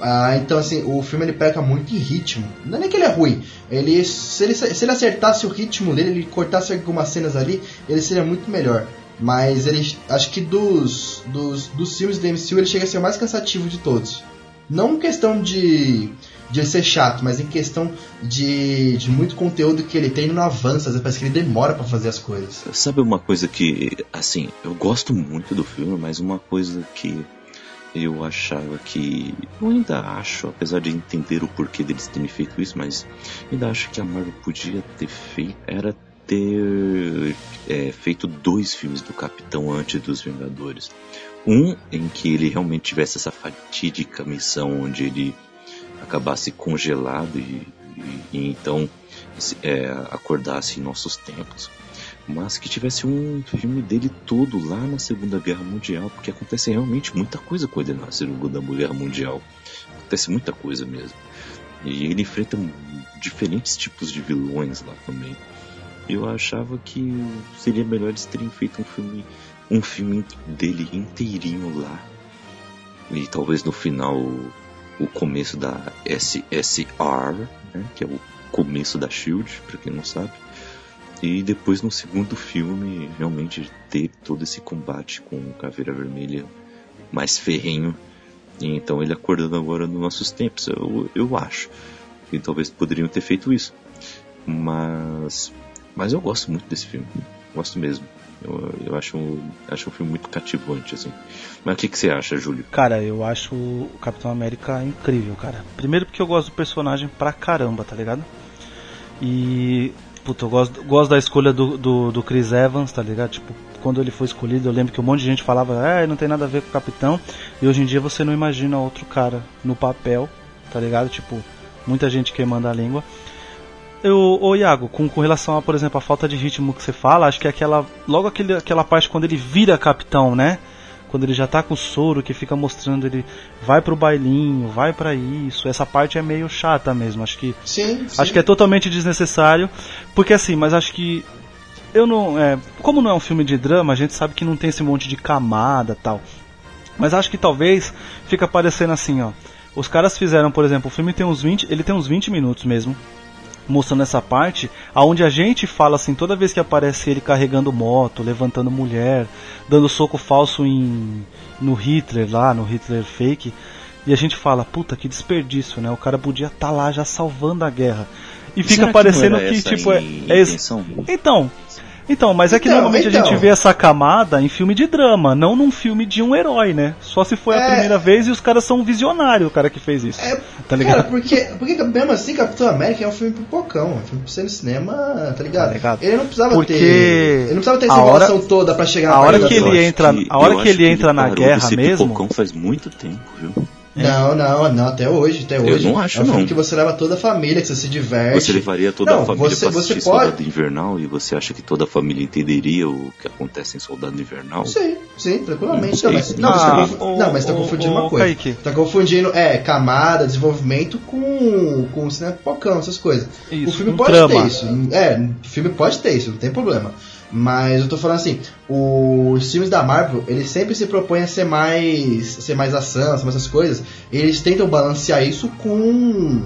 Ah, então, assim, o filme ele peca muito em ritmo. Não é nem que ele é ruim. Ele, se, ele, se ele acertasse o ritmo dele, ele cortasse algumas cenas ali, ele seria muito melhor. Mas ele, acho que dos, dos, dos filmes do MCU, ele chega a ser o mais cansativo de todos. Não questão de, de ser chato, mas em questão de, de muito conteúdo que ele tem e não avança. Às vezes parece que ele demora para fazer as coisas. Sabe uma coisa que, assim, eu gosto muito do filme, mas uma coisa que eu achava que. Eu ainda acho, apesar de entender o porquê deles terem feito isso, mas ainda acho que a Marvel podia ter feito. Era ter é, feito dois filmes do Capitão antes dos Vingadores. Um em que ele realmente tivesse essa fatídica missão onde ele acabasse congelado e, e, e então é, acordasse em nossos tempos mas que tivesse um filme dele todo lá na Segunda Guerra Mundial, porque acontece realmente muita coisa com ele na Segunda Guerra Mundial. Acontece muita coisa mesmo. E ele enfrenta diferentes tipos de vilões lá também. Eu achava que seria melhor eles terem feito um filme, um filme dele inteirinho lá. E talvez no final o começo da SSR, né, que é o começo da Shield, para quem não sabe e depois no segundo filme, realmente ter todo esse combate com o Caveira Vermelha mais ferrenho. E então ele acordando agora nos nossos tempos, eu, eu acho. E talvez poderiam ter feito isso. Mas. Mas eu gosto muito desse filme. Gosto mesmo. Eu, eu acho, acho um filme muito cativante, assim. Mas o que, que você acha, Júlio? Cara, eu acho o Capitão América incrível, cara. Primeiro porque eu gosto do personagem pra caramba, tá ligado? E Puta, eu gosto, gosto da escolha do, do, do, Chris Evans, tá ligado? Tipo, quando ele foi escolhido, eu lembro que um monte de gente falava, ah, não tem nada a ver com o capitão. E hoje em dia você não imagina outro cara no papel, tá ligado? Tipo, muita gente queimando a língua. Eu, ô Iago, com, com relação a, por exemplo, a falta de ritmo que você fala, acho que é aquela. Logo aquele, aquela parte quando ele vira capitão, né? Quando ele já tá com o soro, que fica mostrando ele vai pro bailinho, vai para isso. Essa parte é meio chata mesmo, acho que sim, acho sim. que é totalmente desnecessário, porque assim, mas acho que eu não, é, como não é um filme de drama, a gente sabe que não tem esse monte de camada, tal. Mas acho que talvez fica parecendo assim, ó. Os caras fizeram, por exemplo, o filme tem uns 20, ele tem uns 20 minutos mesmo mostrando essa parte, aonde a gente fala assim, toda vez que aparece ele carregando moto, levantando mulher, dando soco falso em no Hitler lá, no Hitler fake, e a gente fala, puta que desperdício, né? O cara podia estar tá lá já salvando a guerra. E fica parecendo que, que tipo é, é Então, então, mas é que então, normalmente então. a gente então. vê essa camada em filme de drama, não num filme de um herói, né? Só se foi é... a primeira vez e os caras são visionários, o cara que fez isso. É... Tá ligado? Cara, porque, porque mesmo assim, Capitão América é um filme pipocão, é um filme pra ser no cinema, tá ligado? Tá ligado? Ele não precisava porque... ter. Ele não precisava ter essa hora... toda pra chegar a hora que ele entra, a hora que ele entra na guerra mesmo. Pipocão faz muito tempo, viu? Não, não, não, até hoje, até Eu hoje. não acho, é um não. que você leva toda a família, que você se diverte. Você levaria toda Não, a família você- pra você assistir pode- Soldado Invernal e você acha que toda a família entenderia o que acontece em Soldado Invernal? Sim, sim, tranquilamente. Não mas, não, você Ah, tá confu- ô, não, mas tá confundindo ô, uma coisa. Kaique. Tá confundindo, é, camada, desenvolvimento com, com cinema pipocão, essas coisas. Isso, o filme com pode trama. ter isso. É, o filme pode ter isso, não tem problema. Mas eu tô falando assim, os filmes da Marvel, eles sempre se propõem a ser mais. a ser mais ação, ser mais essas coisas. Eles tentam balancear isso com.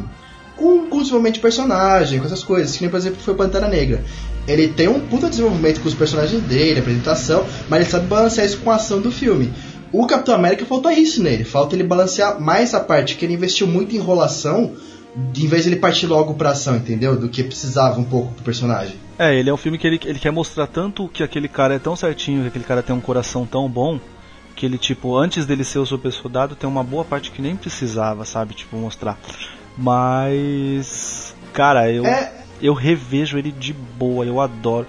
com, com desenvolvimento de personagem, com essas coisas. Que nem, por exemplo, foi Pantera Negra. Ele tem um puta desenvolvimento com os personagens dele, apresentação, mas ele sabe balancear isso com a ação do filme. O Capitão América falta isso nele, falta ele balancear mais essa parte, que ele investiu muito em enrolação, de, em vez de ele partir logo pra ação, entendeu? Do que precisava um pouco pro personagem. É, ele é um filme que ele, ele quer mostrar tanto que aquele cara é tão certinho, que aquele cara tem um coração tão bom, que ele, tipo, antes dele ser o super soldado, tem uma boa parte que nem precisava, sabe? Tipo, mostrar. Mas. Cara, eu, É, eu revejo ele de boa, eu adoro.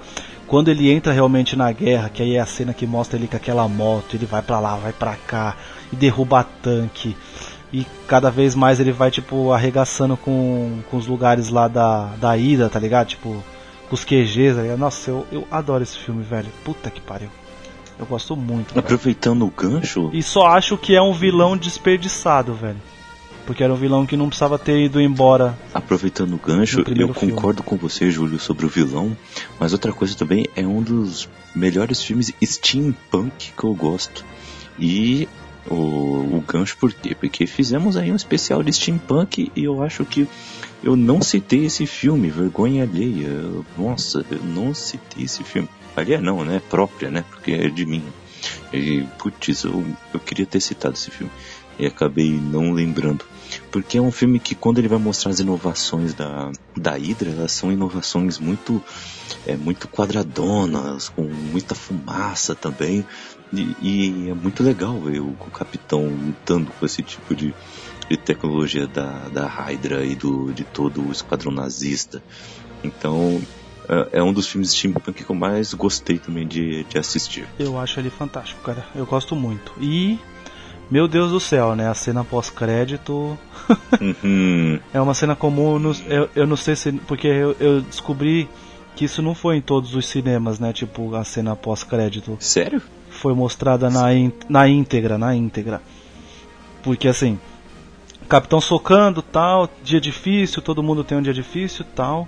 Quando ele entra realmente na guerra, que aí é a cena que mostra ele com aquela moto, ele vai pra lá, vai pra cá, e derruba tanque. E cada vez mais ele vai, tipo, arregaçando com, com os lugares lá da, da ida, tá ligado? Tipo, com os QGs, tá ligado? Nossa, eu, eu adoro esse filme, velho. Puta que pariu. Eu gosto muito. velho. Aproveitando o gancho, E só acho que é um vilão desperdiçado, velho. Porque era um vilão que não precisava ter ido embora. aproveitando o gancho, eu concordo com você, Júlio, sobre o vilão, mas outra coisa também é um dos melhores filmes steampunk que eu gosto. E o, o gancho por quê? Porque fizemos aí um especial de steampunk e eu acho que eu não citei esse filme, vergonha alheia. Nossa, eu não citei esse filme. Alheia não, né? Própria, né? Porque é de mim. E, putz, eu, eu queria ter citado esse filme. E acabei não lembrando. Porque é um filme que quando ele vai mostrar as inovações da, da Hydra, elas são inovações muito é, muito quadradonas, com muita fumaça também. E, e é muito legal ver o, o Capitão lutando com esse tipo de, de tecnologia da, da Hydra e do, de todo o esquadrão nazista. Então é, é um dos filmes de steampunk que eu mais gostei também de, de assistir. Eu acho ele fantástico, cara. Eu gosto muito. E. Meu Deus do céu, né? A cena pós-crédito. Uhum. É uma cena comum, no- eu, eu não sei se. Porque eu, eu descobri que isso não foi em todos os cinemas, né? Tipo, a cena pós-crédito Sério? Foi mostrada na, in- na íntegra, na íntegra. Porque assim, capitão socando, tal, dia difícil, todo mundo tem um dia difícil, tal.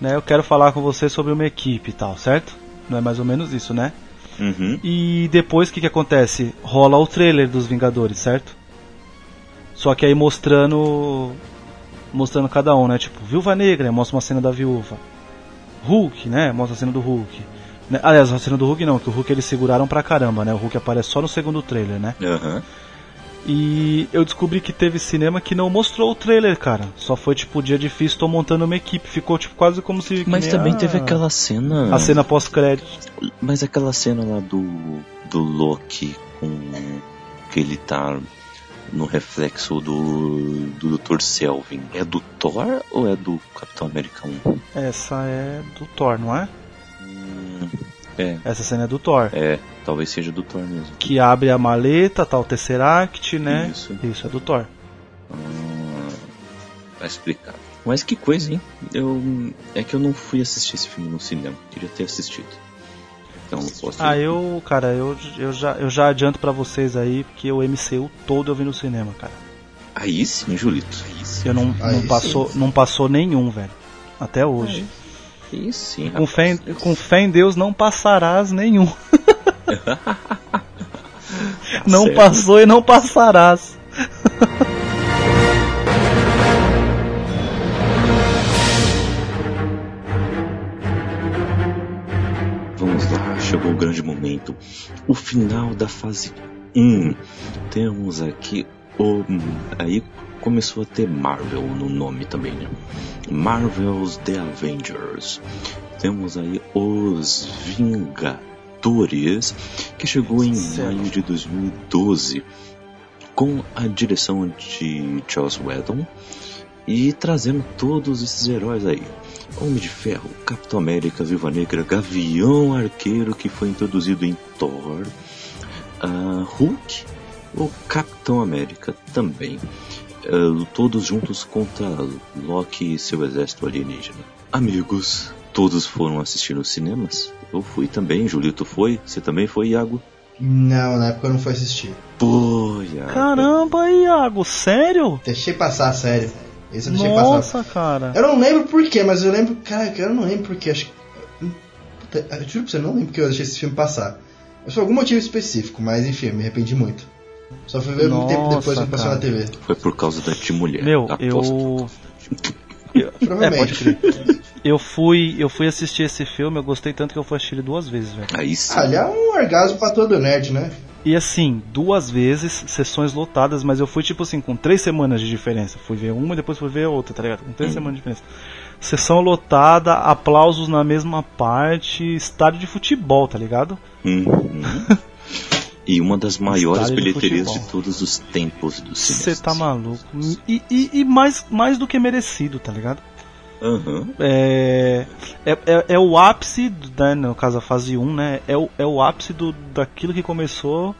Né? Eu quero falar com você sobre uma equipe, tal, certo? Não é mais ou menos isso, né? Uhum. E depois o que, que acontece? Rola o trailer dos Vingadores, certo? Só que aí mostrando. Mostrando cada um, né? Tipo, Viúva Negra, mostra uma cena da viúva. Hulk, né? Mostra a cena do Hulk. Né? Aliás, a cena do Hulk não, que o Hulk eles seguraram pra caramba, né? O Hulk aparece só no segundo trailer, né? Aham. E eu descobri que teve cinema que não mostrou o trailer, cara. Só foi tipo dia difícil, tô montando uma equipe. Ficou tipo quase como se. Mas também a- teve aquela cena. A cena pós-crédito. Mas aquela cena lá do, do Loki com que ele tá no reflexo do, do Dr. Selvin. É do Thor ou é do Capitão América 1? Essa é do Thor, não é? Hum, é, Essa cena é do Thor. é, talvez seja do Thor mesmo. Que abre a maleta, tal, Tesseract, né? Isso. Isso, é do Thor. Ah, tá explicado. Mas que coisa, hein? Eu, é que eu não fui assistir esse filme no cinema. Queria ter assistido. Então não posso. Ah, eu, cara, eu, eu, já, eu já adianto pra vocês aí, porque o MCU todo eu vi no cinema, cara. Aí sim, Julito. Aí sim. Eu não, Aí não, sim. passou, não passou nenhum, velho. Até hoje. Aí sim. Com fé, em, rapaz. com fé em Deus não passarás nenhum. não certo. passou e não passarás. Vamos lá, chegou o grande momento. O final da fase 1. Temos aqui o. Aí começou a ter Marvel no nome também, né? Marvel's The Avengers. Temos aí os Vingadores, que chegou em maio de 2012, com a direção de Charles Whedon e trazendo todos esses heróis aí. Homem de Ferro, Capitão América, Viúva Negra, Gavião Arqueiro, que foi introduzido em Thor, ah, Hulk O Capitão América também. Uh, todos juntos contra Loki e seu exército alienígena. Amigos, todos foram assistir nos cinemas? Eu fui também, Julito foi, você também foi, Iago? Não, na época eu não fui assistir. Pô, Iago. Caramba, Iago, sério? Deixei passar, sério. Esse eu deixei Nossa, passar. cara. Eu não lembro porquê, mas eu lembro. Cara, eu não lembro porquê. Acho que. Puta, Eu juro pra você, eu não lembro porque eu deixei esse filme passar. Mas por algum motivo específico, mas enfim, eu me arrependi muito. Só fui ver muito tempo Nossa, depois que passou na TV. Foi por causa da de mulher. Meu, aposto. eu. eu- É, Provavelmente. pode crer. Eu fui, eu fui assistir esse filme, eu gostei tanto que eu fui assistir ele duas vezes, velho. Aí sim. Ah, ele é um orgasmo pra todo nerd, né? E assim, duas vezes, sessões lotadas, mas eu fui tipo assim, com três semanas de diferença. Fui ver uma e depois fui ver a outra, tá ligado? Com três semanas de diferença. Sessão lotada, aplausos na mesma parte, estádio de futebol, tá ligado? Uhum. E uma das maiores bilheterias de todos os tempos do Você cinema. tá maluco. E, e, e mais, mais do que merecido, tá ligado? Aham. É, é, é, é o ápice, né, no caso a fase 1, né? É o, é o ápice do, daquilo que começou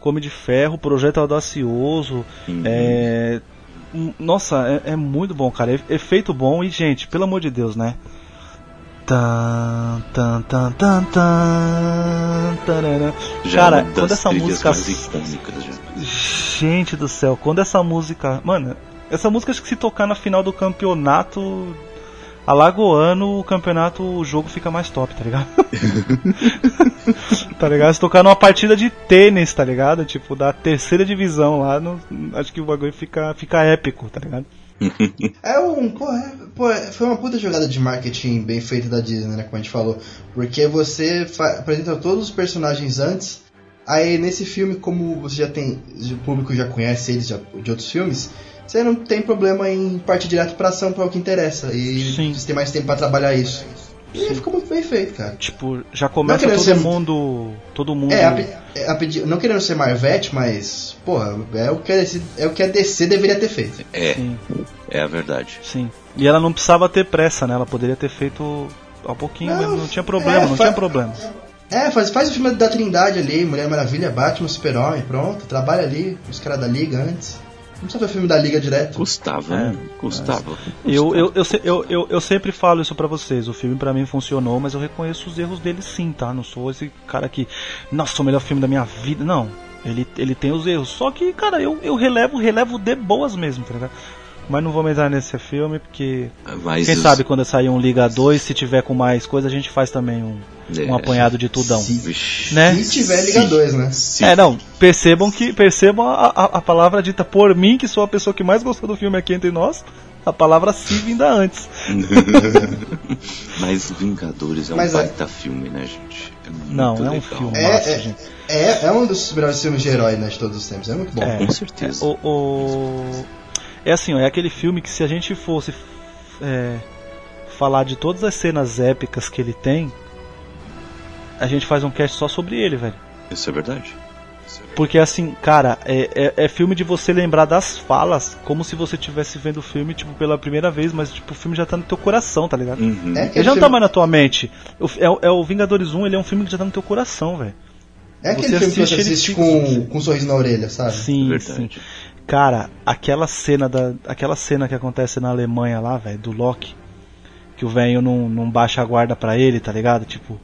Come de Ferro, Projeto Audacioso. Uhum. É, nossa, é, é muito bom, cara. É, efeito bom e, gente, pelo amor de Deus, né? Tan, tan, tan, tan, tan. Já Cara, é quando essa música. Gente do céu, quando essa música. Mano, essa música acho que se tocar na final do campeonato alagoano, o campeonato, o jogo fica mais top, tá ligado? tá ligado? Se tocar numa partida de tênis, tá ligado? Tipo, da terceira divisão lá, no- acho que o bagulho fica, fica épico, tá ligado? É um. Pô, é- é- foi uma puta jogada de marketing bem feita da Disney, né? Como a gente falou. Porque você apresenta todos os personagens antes. Aí nesse filme, como você já tem. O público já conhece eles já- de outros filmes. Você não tem problema em partir direto pra ação, pra o que interessa. E Sim. você tem mais tempo pra trabalhar isso. E ficou muito bem feito, cara. Tipo, já começa todo ser- mundo. Todo mundo. É, a, pe- é, a pedi- não querendo ser Marvete, mas, porra, é o, que a DC, é o que a DC deveria ter feito. É, Sim, é a verdade. sim. E ela não precisava ter pressa, né? Ela poderia ter feito ao pouquinho Não, mesmo, não tinha problema, é, não tinha problema. É, faz, faz o filme da Trindade ali, Mulher Maravilha, Batman, Super-Homem, pronto, trabalha ali, os caras da Liga antes. Não precisa ver o filme da Liga direto. Custava, É, né? Custava. Eu, eu, eu, eu, eu, eu sempre falo isso pra vocês. O filme pra mim funcionou, mas eu reconheço os erros dele sim, tá? Não sou esse cara que, nossa, o melhor filme da minha vida. Não. Ele, ele tem os erros. Só que, cara, eu, eu relevo, relevo de boas mesmo, tá ligado? Mas não vou entrar nesse filme, porque. Mas Quem os- sabe quando sair um Liga 2, se tiver com mais coisa, a gente faz também um, É. um apanhado de tudão. Vixe. Né? Se tiver Liga 2, né? Se- É, não, percebam que percebam a, a, a palavra dita por mim, que sou a pessoa que mais gostou do filme aqui entre nós. A palavra se vinda antes. Mas Vingadores é um Mas é- baita filme, né, gente? É muito Não, é um filme. É, Nossa, é, gente. É, é um dos melhores filmes de herói né, de todos os tempos, é muito bom. É. Com certeza. O, o- É assim, ó, é aquele filme que se a gente fosse é, falar de todas as cenas épicas que ele tem, a gente faz um cast só sobre ele, velho. Isso é verdade. Porque assim, cara, é, é, é filme de você lembrar das falas, como se você estivesse vendo o filme, tipo, pela primeira vez, mas tipo, o filme já tá no teu coração, tá ligado? Uhum. É Ele já não tá filme, mais na tua mente. O- É, o- é o Vingadores 1, ele é um filme que já tá no teu coração, velho. É aquele você filme que você assiste assiste fica- com, com um sorriso na orelha, sabe? Sim, É Verdade. sim. Cara, aquela cena da, aquela cena que acontece na Alemanha lá, velho, do Loki, que o velho não, não baixa a guarda pra ele, tá ligado? Tipo,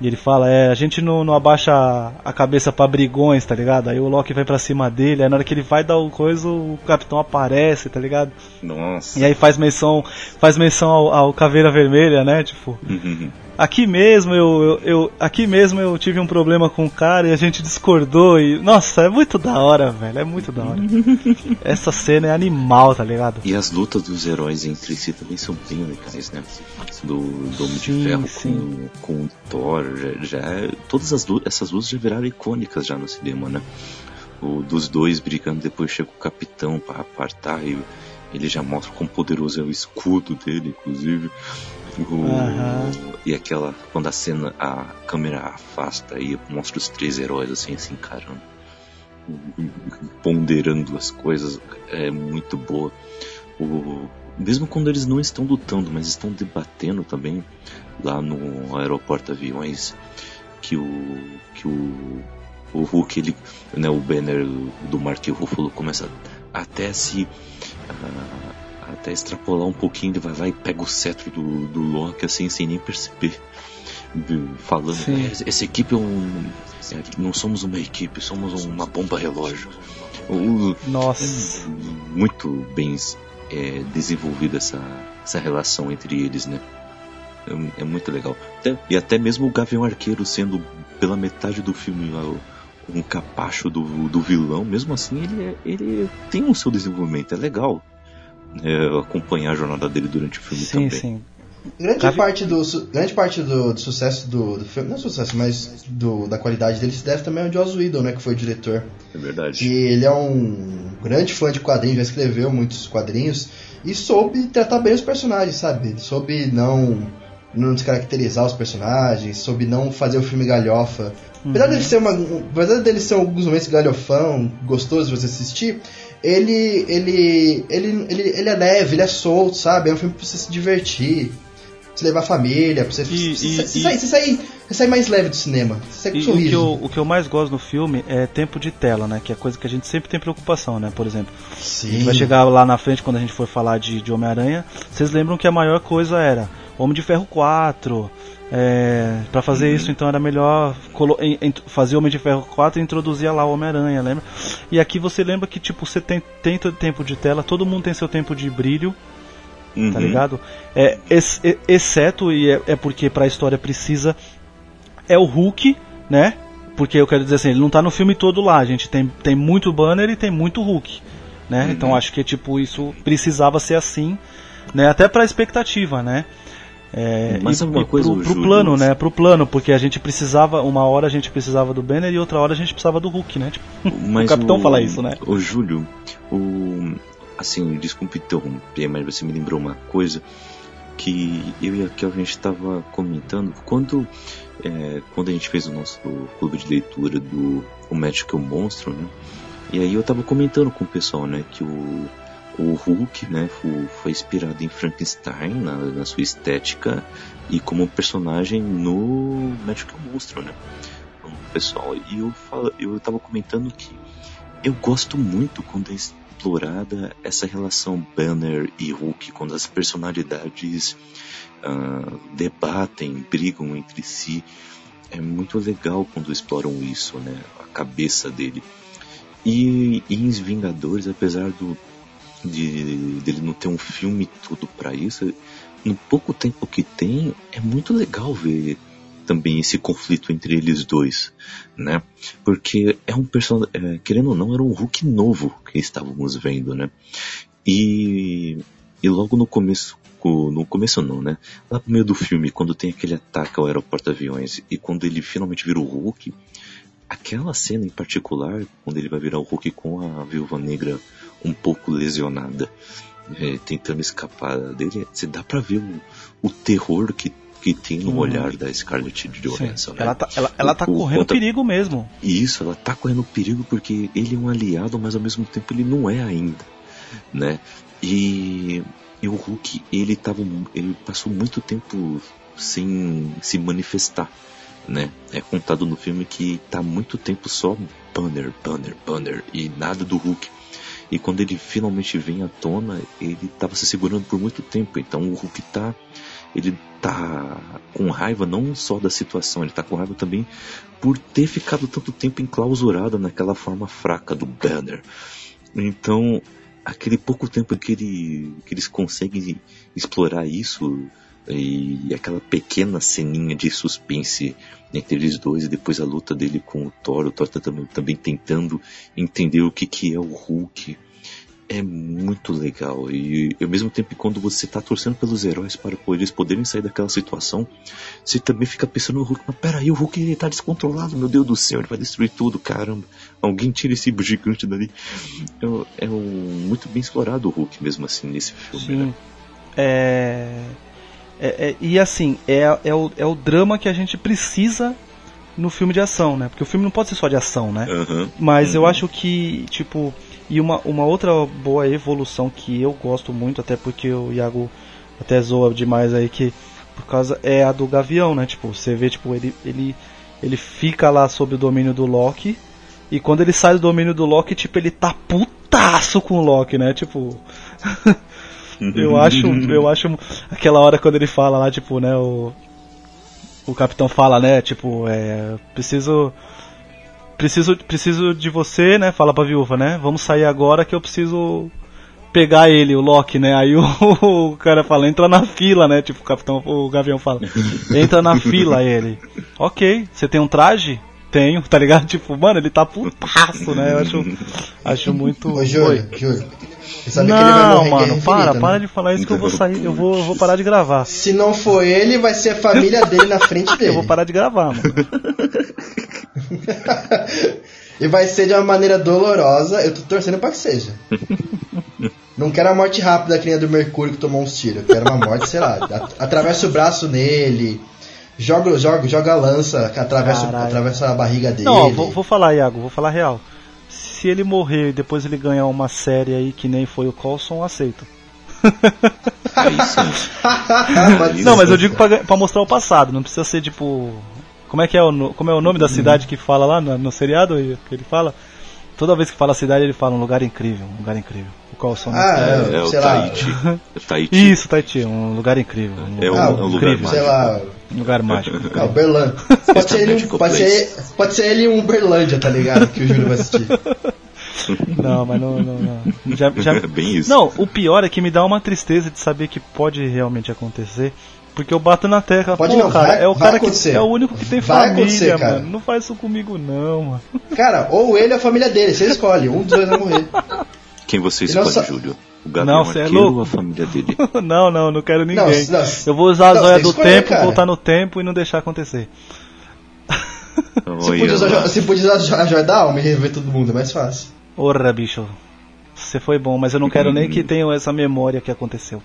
e ele fala, é, a gente não, não abaixa a- a cabeça pra brigões, tá ligado? Aí o Loki vai pra cima dele, aí na hora que ele vai dar o coisa, o capitão aparece, tá ligado? Nossa. E aí faz menção, faz menção ao, ao Caveira Vermelha, né? Tipo, Uhum. Aqui mesmo eu, eu, eu- aqui mesmo eu tive um problema com o cara e a gente discordou e nossa, é muito da hora, velho, é muito da hora. Essa cena é animal, tá ligado? E as lutas dos heróis entre si também são bem legais, né? Do, do Homem Sim, de Ferro sim. com, com o Thor, já, já todas as lutas, essas lutas já viraram icônicas já no cinema, né? O dos dois brigando, depois chega o Capitão para apartar e ele já mostra quão poderoso é o escudo dele, inclusive. Aham. E aquela, quando a cena, a câmera afasta e mostra os três heróis assim, assim, caramba. Ponderando as coisas, é muito boa. O, mesmo quando eles não estão lutando, mas estão debatendo também lá no aeroporto aviões, que o que o o Hulk, ele, né, o banner do Mark Ruffalo começa até se uh, até extrapolar um pouquinho, ele vai lá e pega o cetro do, do Loki assim sem nem perceber falando. É, essa equipe é um é, não somos uma equipe somos uma bomba relógio. O, nossa. muito bem é, desenvolvida essa essa relação entre eles né? É, é muito legal. Até, e até mesmo o Gavião Arqueiro sendo pela metade do filme um capacho do, do vilão, mesmo assim ele, é, ele tem um seu desenvolvimento, é legal é, acompanhar a jornada dele durante o filme sim, também. Sim, Grande Cabe... parte, do, grande parte do, do sucesso do, do, filme, não sucesso, mas do, da qualidade dele se deve também ao Joss Whedon, né, que foi o diretor. É verdade. E ele é um grande fã de quadrinhos, já escreveu muitos quadrinhos e soube tratar bem os personagens, sabe? Soube não não descaracterizar os personagens, soube não fazer o filme galhofa. Apesar dele ser uma. Apesar dele ser alguns momentos galhofão, gostoso de você assistir, ele, ele, ele, ele, ele é leve, ele é solto, sabe? É um filme pra você se divertir, pra você levar a família, pra você, e, você, e, você, e, sair, você, sair, você sair mais leve do cinema. Você sair com sorriso. O que, eu, o que eu mais gosto no filme é tempo de tela, né? Que é coisa que a gente sempre tem preocupação, né? Por exemplo, Sim. a gente vai chegar lá na frente quando a gente for falar de, de Homem-Aranha. Vocês lembram que a maior coisa era Homem de Ferro 4. É, para fazer uhum. isso, então era melhor fazer o Homem de Ferro 4 e introduzir lá o Homem-Aranha, lembra? E aqui você lembra que tipo você tem, tem tempo de tela, todo mundo tem seu tempo de brilho, tá uhum. tá ligado? É, ex, exceto, e é, é porque pra história precisa, é o Hulk, né? Porque eu quero dizer assim, ele não tá no filme todo lá, a gente tem, tem muito banner e tem muito Hulk, né? Uhum. Então acho que tipo isso precisava ser assim, né? Até pra expectativa, né? É, Mas alguma coisa pro, pro plano, né? Pro plano, porque a gente precisava, uma hora a gente precisava do Banner e outra hora a gente precisava do Hulk, né? Tipo, o capitão o, fala isso, né? O Júlio, o assim, desculpe interromper, mas você me lembrou uma coisa que eu e a Kel a gente estava comentando quando é, quando a gente fez o nosso clube de leitura do O Médico e o Monstro, né? E aí eu estava comentando com o pessoal, né, que o o Hulk, né, foi, inspirado em Frankenstein na, na, sua estética e como personagem no Magical Monstro, né, pessoal. E eu eu estava comentando que eu gosto muito quando é explorada essa relação Banner e Hulk, quando as personalidades uh, debatem, brigam entre si. É muito legal quando exploram isso, né, a cabeça dele. E, e em Vingadores, apesar do de dele não ter um filme tudo para isso, no pouco tempo que tem, é muito legal ver também esse conflito entre eles dois, né? Porque é um personagem, é, querendo ou não, era um Hulk novo que estávamos vendo, né? E, e logo no começo, no começo não, né? Lá no meio do filme, quando tem aquele ataque ao aeroporto aviões e quando ele finalmente vira o Hulk, aquela cena em particular, quando ele vai virar o Hulk com a Viúva Negra um pouco lesionada, é, tentando escapar dele, você dá pra ver o, o terror que, que tem no hum. olhar da Scarlett Johansson. Né? Ela tá, ela, ela tá o, correndo conta... perigo mesmo. Isso, ela tá correndo perigo porque ele é um aliado, mas ao mesmo tempo ele não é ainda, né? E, e o Hulk, ele tava, ele passou muito tempo sem se manifestar, né? É contado no filme que tá muito tempo só banner, banner, banner e nada do Hulk. E quando ele finalmente vem à tona, ele estava se segurando por muito tempo. Então o Hulk tá, ele tá com raiva não só da situação, ele tá com raiva também por ter ficado tanto tempo enclausurado naquela forma fraca do Banner. Então, aquele pouco tempo que, ele, que eles conseguem explorar isso e aquela pequena ceninha de suspense entre eles dois e depois a luta dele com o Thor, o Thor tá também, também tentando entender o que, que é o Hulk. É muito legal e ao mesmo tempo quando você tá torcendo pelos heróis para eles poderem sair daquela situação, você também fica pensando no Hulk, mas peraí, o Hulk ele tá descontrolado, meu Deus do céu, ele vai destruir tudo, caramba. Alguém tira esse gigante dali. É, é um, muito bem explorado o Hulk mesmo assim nesse filme. Sim. Né? É é, é, e assim, é, é, o, é o drama que a gente precisa no filme de ação, né? Porque o filme não pode ser só de ação, né? Uhum, Mas uhum. eu acho que, tipo, e uma, uma outra boa evolução que eu gosto muito, até porque o Iago até zoa demais aí, que por causa é a do Gavião, né? Tipo, você vê, tipo, ele, ele, ele fica lá sob o domínio do Loki. E quando ele sai do domínio do Loki, tipo, ele tá putaço com o Loki, né? Tipo. eu acho. Eu acho. Aquela hora quando ele fala lá, tipo, né, o. O capitão fala, né, tipo, é. Preciso. Preciso, preciso de você, né? Fala pra viúva, né? Vamos sair agora que eu preciso pegar ele, o Loki, né? Aí o, o, cara fala, entra na fila, né? Tipo, o capitão, o Gavião fala, entra na fila ele. Ok, você tem um traje? Tenho, tá ligado? Tipo, mano, ele tá putaço, né? Eu acho, acho muito. Ô, Júlio, Júlio. Não, mano, para, né? para de falar isso que eu vou sair, eu vou, vou parar de gravar. Se não for ele, vai ser a família dele na frente dele. Eu vou parar de gravar, mano. e vai ser de uma maneira dolorosa, eu tô torcendo pra que seja. Não quero a morte rápida que nem a do Mercúrio que tomou uns tiros. Eu quero uma morte, sei lá, atravessa o braço nele, joga, joga, joga a lança, atravessa, atravessa a barriga dele. Não, vou, vou falar, Iago, vou falar real. Se ele morrer e depois ele ganhar uma série aí que nem foi o Colson, aceito. não, mas eu digo pra, pra, mostrar o passado, não precisa ser tipo. Como é que é o, como é o nome da cidade que fala lá no, no seriado que ele fala? Toda vez que fala cidade, ele fala um lugar incrível, um lugar incrível. Qual o som ah, é, é, o Tahiti. é Tahiti. Isso, Tahiti, um lugar incrível. Um é um, ah, um lugar incrível. Sei lá. Um lugar mágico. Ah, Berlândia. Pode ser, ele, pode, ser, pode ser ele um Berlândia, tá ligado? Que o Júlio vai assistir. Não, mas não. não, não. Já, já... É bem isso. Não, o pior é que me dá uma tristeza de saber que pode realmente acontecer. Porque eu bato na terra, Pode não, cara, vai, é o cara que é o único que tem vai família, mano. Não faz isso comigo não, mano. Cara, ou ele ou a família dele, você escolhe, um dos dois vai morrer. Quem você escolhe, sa... Júlio? O Gabriel não, você é louco? ou a família dele? não, não, não quero ninguém. Não, não, eu vou usar a zóia do escolher, tempo, cara. voltar no tempo e não deixar acontecer. Se podia, usar, podia usar a joia da alma e rever todo mundo, é mais fácil. Porra, bicho. Você foi bom, mas eu não quero nem que tenham essa memória que aconteceu.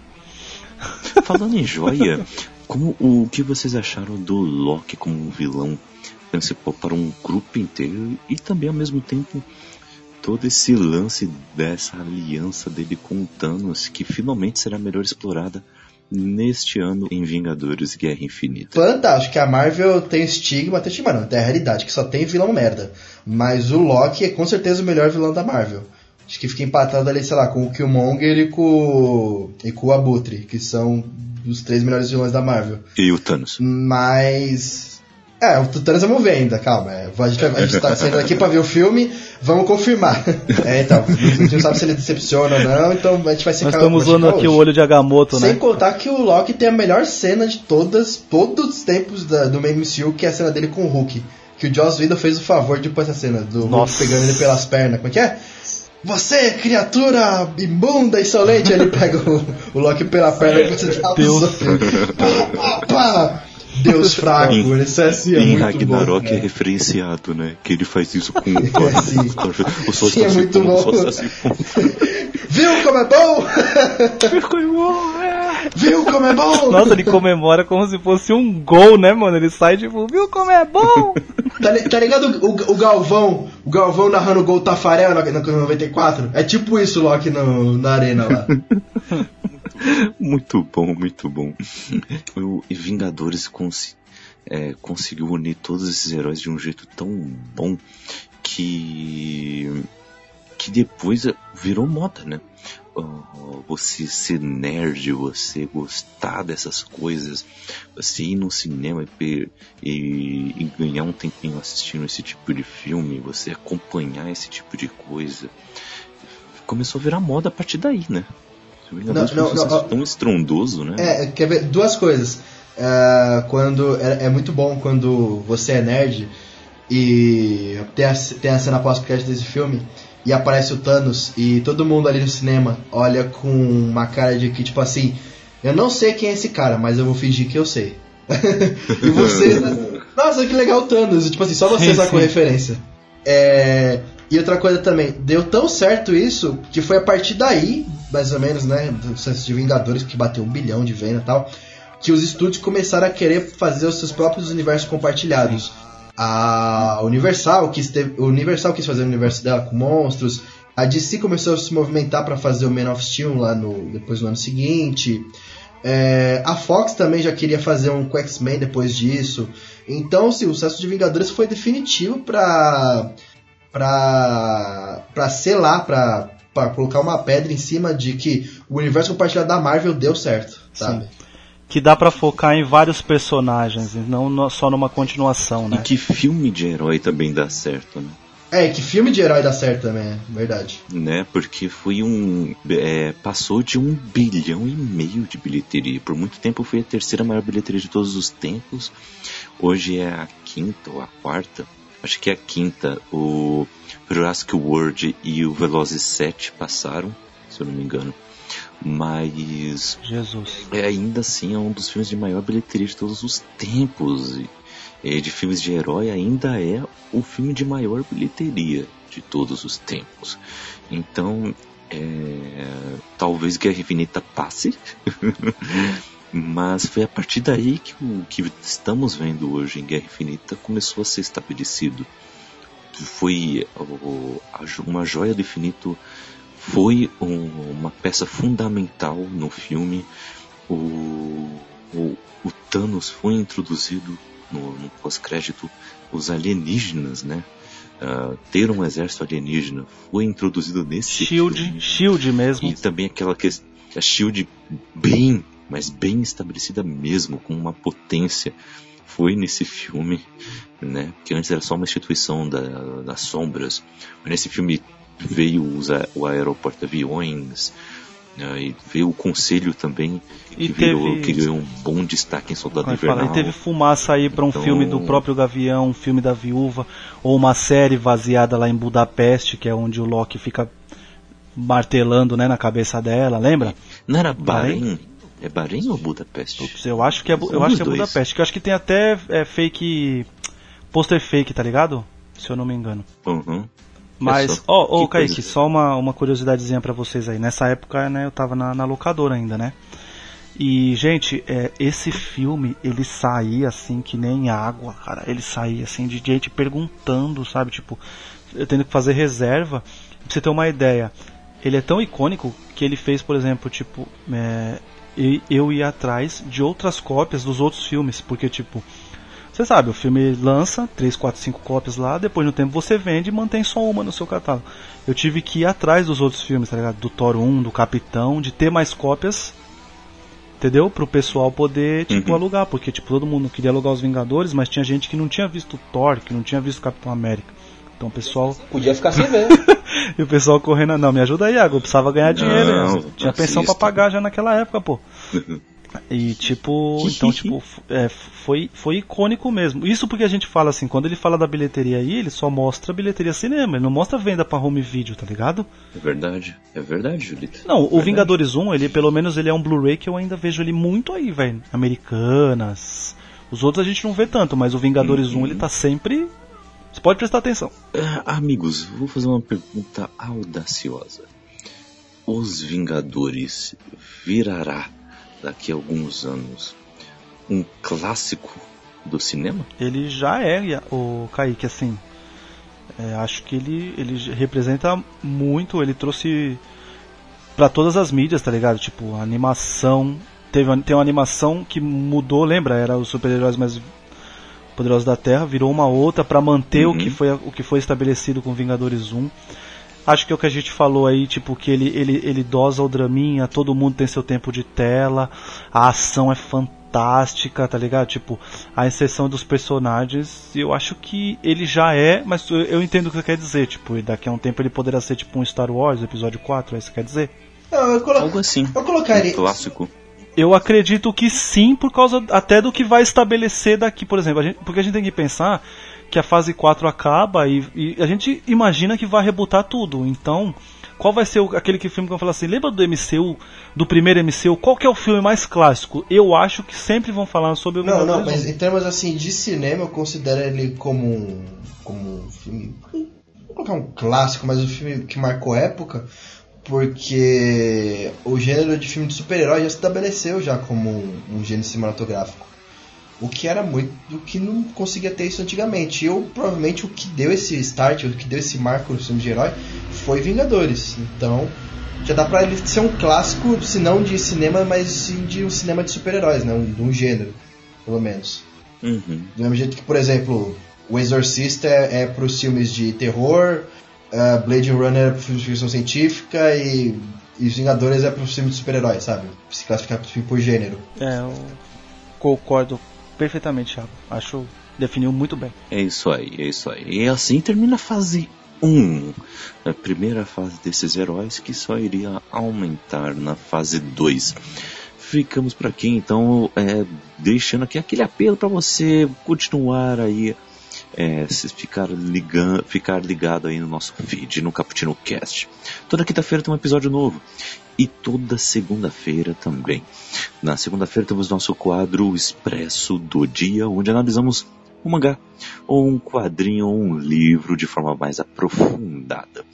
Falando em joia, como o que vocês acharam do Loki como um vilão principal para um grupo inteiro e também ao mesmo tempo todo esse lance dessa aliança dele com o Thanos que finalmente será melhor explorada neste ano em Vingadores Guerra Infinita. Fantástico, que a Marvel tem estigma, tem estigma não, tem a realidade, que só tem vilão merda. Mas o Loki é com certeza o melhor vilão da Marvel. Acho que fica empatado ali, sei lá, com o Killmonger e com, e com o Abutre, que são os três melhores vilões da Marvel. E o Thanos. Mas. É, o Thanos vamos ver ainda, calma. É, a, gente, a gente tá saindo aqui pra ver o filme, vamos confirmar. É, então, a gente não sabe se ele decepciona ou não, então a gente vai ser Nós estamos usando aqui hoje. o olho de Agamotto, né? Sem contar que o Loki tem a melhor cena de todas, todos os tempos da, do MCU, que é a cena dele com o Hulk. Que o Joss Whedon fez o favor de pôr essa cena, do Nossa. Hulk pegando ele pelas pernas. Como é que é? Você, criatura imunda e insolente! Ele pega o, o Loki pela perna e você dá Deus. pá, pá, pá. Deus fraco, em, é assim, é Em muito Ragnarok bom, é referenciado, né? Que ele faz isso com o Thor. É, sim. O Thor sim, é muito bom. Viu como é bom? Viu como é bom? Viu como é bom? Nossa, ele comemora como se fosse um gol, né, mano? Ele sai tipo, viu como é bom? tá, tá ligado o, o, Galvão? O Galvão narrando o gol Tafarel na, na 94? É tipo isso, Loki, no, na arena lá. Muito bom, muito bom. O Vingadores cons é, conseguiu unir todos esses heróis de um jeito tão bom que que depois virou moda, né? você ser nerd, você gostar dessas coisas, você ir no cinema e, e, e, ganhar um tempinho assistindo esse tipo de filme, você acompanhar esse tipo de coisa, começou a virar moda a partir daí, né? Não, não, não, tão estrondoso, né? É, quer ver duas coisas. É, quando é, é, muito bom quando você é nerd e tem a, tem a cena pós-crédito desse filme e aparece o Thanos e todo mundo ali no cinema olha com uma cara de que, tipo assim, eu não sei quem é esse cara, mas eu vou fingir que eu sei. e você. Nossa, que legal o Thanos. Tipo assim, só você sacou referência. É, e outra coisa também, deu tão certo isso que foi a partir daí, mais ou menos, né? De Vingadores, que bateu um bilhão de venda e tal, que os estúdios começaram a querer fazer os seus próprios universos compartilhados. A Universal quis, ter, Universal quis fazer o universo dela com monstros. A DC começou a se movimentar para fazer o Man of Steel lá no, depois no ano seguinte. É, a Fox também já queria fazer um com X-Men depois disso. Então, sim, o sucesso de Vingadores foi definitivo pra. pra. pra selar, pra, pra colocar uma pedra em cima de que o universo compartilhado da Marvel deu certo, sabe? Sim. Que dá pra focar em vários personagens, e não só numa continuação, E né? que filme de herói também dá certo, né? É, que filme de herói dá certo também, é verdade. né? Porque foi um. é, passou de um bilhão e meio de bilheteria. Por muito tempo foi a terceira maior bilheteria de todos os tempos. Hoje é a quinta ou a quarta. Acho que é a quinta. O Jurassic World e o Velozes 7 passaram, se eu não me engano. Mas Jesus. é, ainda assim é um dos filmes de maior bilheteria de todos os tempos. E, é, de filmes de herói ainda é o filme de maior bilheteria de todos os tempos. Então, é, talvez Guerra Infinita passe, mas foi a partir daí que o que estamos vendo hoje em Guerra Infinita começou a ser estabelecido. Foi uma joia do infinito foi um- uma peça fundamental no filme. O, o, o Thanos foi introduzido no, no pós-crédito. Os alienígenas, né? Ah, ter um exército alienígena foi introduzido nesse Shield, filme. Shield mesmo. E também aquela que a Shield bem, mas bem estabelecida mesmo, com uma potência, foi nesse filme, né? Que antes era só uma instituição da, das sombras. Mas nesse filme veio os o aeroporto-aviões, né, e veio o conselho também, que, teve- que ganhou um bom destaque em Soldado que fala? Invernal. E teve fumaça aí pra um Então- filme do próprio Gavião, um filme da Viúva, ou uma série vaziada lá em Budapeste, que é onde o Loki fica martelando né, na cabeça dela, lembra? Não era Bahrein? É Bahrein ou Budapeste? Putz, Eu acho que é, eu acho que é. Budapeste, que eu acho que tem até é, fake. pôster fake, tá ligado? Se eu não me engano. Uhum. Mas, só. ó, ô Que Kaique, coisa. só uma, uma curiosidadezinha pra vocês aí. Nessa época, né, eu tava na, na locadora ainda, né? E, gente, é, esse filme, ele saía assim que nem água, cara. Ele saía assim de gente perguntando, sabe? Tipo, eu tendo que fazer reserva. Pra você ter uma ideia, ele é tão icônico que ele fez, por exemplo, tipo, é, e- eu ia atrás de outras cópias dos outros filmes, porque, tipo, você sabe, o filme lança 3, 4, 5 cópias lá, depois no tempo você vende e mantém só uma no seu catálogo. Eu tive que ir atrás dos outros filmes, tá ligado? Do Thor 1, do Capitão, de ter mais cópias, entendeu? Pro pessoal poder, tipo, Uhum. alugar, porque, tipo, todo mundo queria alugar os Vingadores, mas tinha gente que não tinha visto Thor, que não tinha visto Capitão América. Então o pessoal. Podia ficar sem ver. E o pessoal correndo, não, me ajuda aí, Iago, eu precisava ganhar dinheiro. Não, né? Tinha pensão pra assista. pagar já naquela época, pô. E tipo, então tipo, é, foi, foi icônico mesmo. Isso porque a gente fala assim, quando ele fala da bilheteria aí, ele só mostra bilheteria cinema, ele não mostra venda pra home video, tá ligado? É verdade, é verdade, Julito. Não, o Verdade. Vingadores 1, ele pelo menos ele é um Blu-ray que eu ainda vejo ele muito aí, velho. Americanas. Os outros a gente não vê tanto, mas o Vingadores 1 ele tá sempre. Você pode prestar atenção. É, amigos, vou fazer uma pergunta audaciosa. Os Vingadores virará daqui a alguns anos um clássico do cinema? Ele já é, o Kaique, assim. é, acho que ele, ele representa muito, ele trouxe pra todas as mídias, tá ligado? Tipo, a animação. Teve, tem uma animação que mudou, lembra? Era os super-heróis mais poderosos da Terra, virou uma outra pra manter o, Uhum. que foi, o que foi estabelecido com Vingadores 1. Acho que é o que a gente falou aí, tipo, que ele, ele, ele dosa o draminha, todo mundo tem seu tempo de tela, a ação é fantástica, tá ligado? Tipo, a inserção dos personagens, eu acho que ele já é, mas eu, eu entendo o que você quer dizer, tipo, e daqui a um tempo ele poderá ser tipo um Star Wars, episódio 4, é isso que quer dizer? Não, eu, colo... Algo assim. eu Um colocaria. clássico. Eu acredito que sim, por causa até do que vai estabelecer daqui, por exemplo, a gente- porque a gente tem que pensar que a fase 4 acaba e, e a gente imagina que vai rebutar tudo. Então, qual vai ser o- aquele que filme que vai falar assim, lembra do MCU, do primeiro MCU, qual que é o filme mais clássico? Eu acho que sempre vão falar sobre o Não, não, mas 1. em termos assim de cinema, eu considero ele como um, como um filme. Vou colocar um clássico, mas um filme que marcou época, porque o gênero de filme de super-herói já se estabeleceu já como um, um gênero cinematográfico. O que era muito. O que não conseguia ter isso antigamente. Eu, provavelmente, o que deu esse start, o que deu esse marco no filme de herói foi Vingadores. Então, já dá pra ele ser um clássico, se não de cinema, mas sim de um cinema de super-heróis, né? Um, de um gênero, pelo menos. Uhum. Do mesmo jeito que, por exemplo, O Exorcista é, é pros filmes de terror, uh, Blade Runner é pro filme de ficção científica e, e Os Vingadores é pro filme de super-heróis, sabe? Se classificar por gênero. É, eu concordo perfeitamente, Thiago. Acho definiu muito bem. É isso aí, é isso aí. E assim termina a fase 1. A primeira fase desses heróis que só iria aumentar na fase 2. Ficamos por aqui, então, é, deixando aqui aquele apelo para você continuar aí é, ficar, ligando, ficar ligado aí no nosso feed, no Caputino Cast. Toda quinta-feira tem um episódio novo. E toda segunda-feira também. Na segunda-feira temos nosso quadro Expresso do Dia, onde analisamos um mangá, ou um quadrinho, ou um livro de forma mais aprofundada.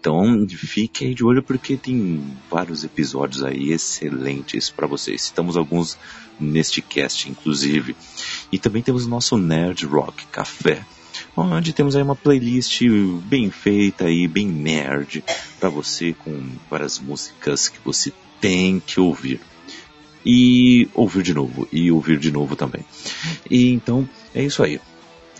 Então fique aí de olho porque tem vários episódios aí excelentes para vocês. Citamos alguns neste cast, inclusive. E também temos o nosso Nerd Rock Café, onde temos aí uma playlist bem feita e bem nerd para você com várias músicas que você tem que ouvir e ouvir de novo e ouvir de novo também. E então é isso aí.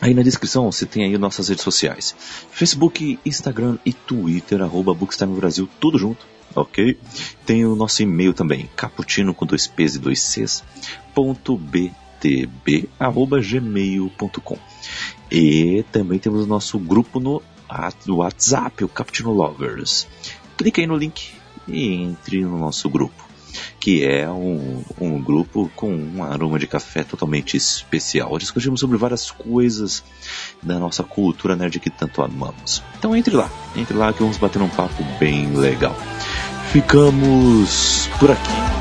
Aí na descrição você tem aí nossas redes sociais: Facebook, Instagram e Twitter, arroba Bookstime Brasil, tudo junto, ok? Tem o nosso e-mail também, caputino com dois P's e dois C's, ponto btb, arroba gmail.com. E também temos o nosso grupo no WhatsApp, o Caputino Lovers. Clique aí no link e entre no nosso grupo que é um, um grupo com um aroma de café totalmente especial. Discutimos sobre várias coisas da nossa cultura nerd que tanto amamos. Então entre lá, entre lá que vamos bater um papo bem legal. Ficamos por aqui.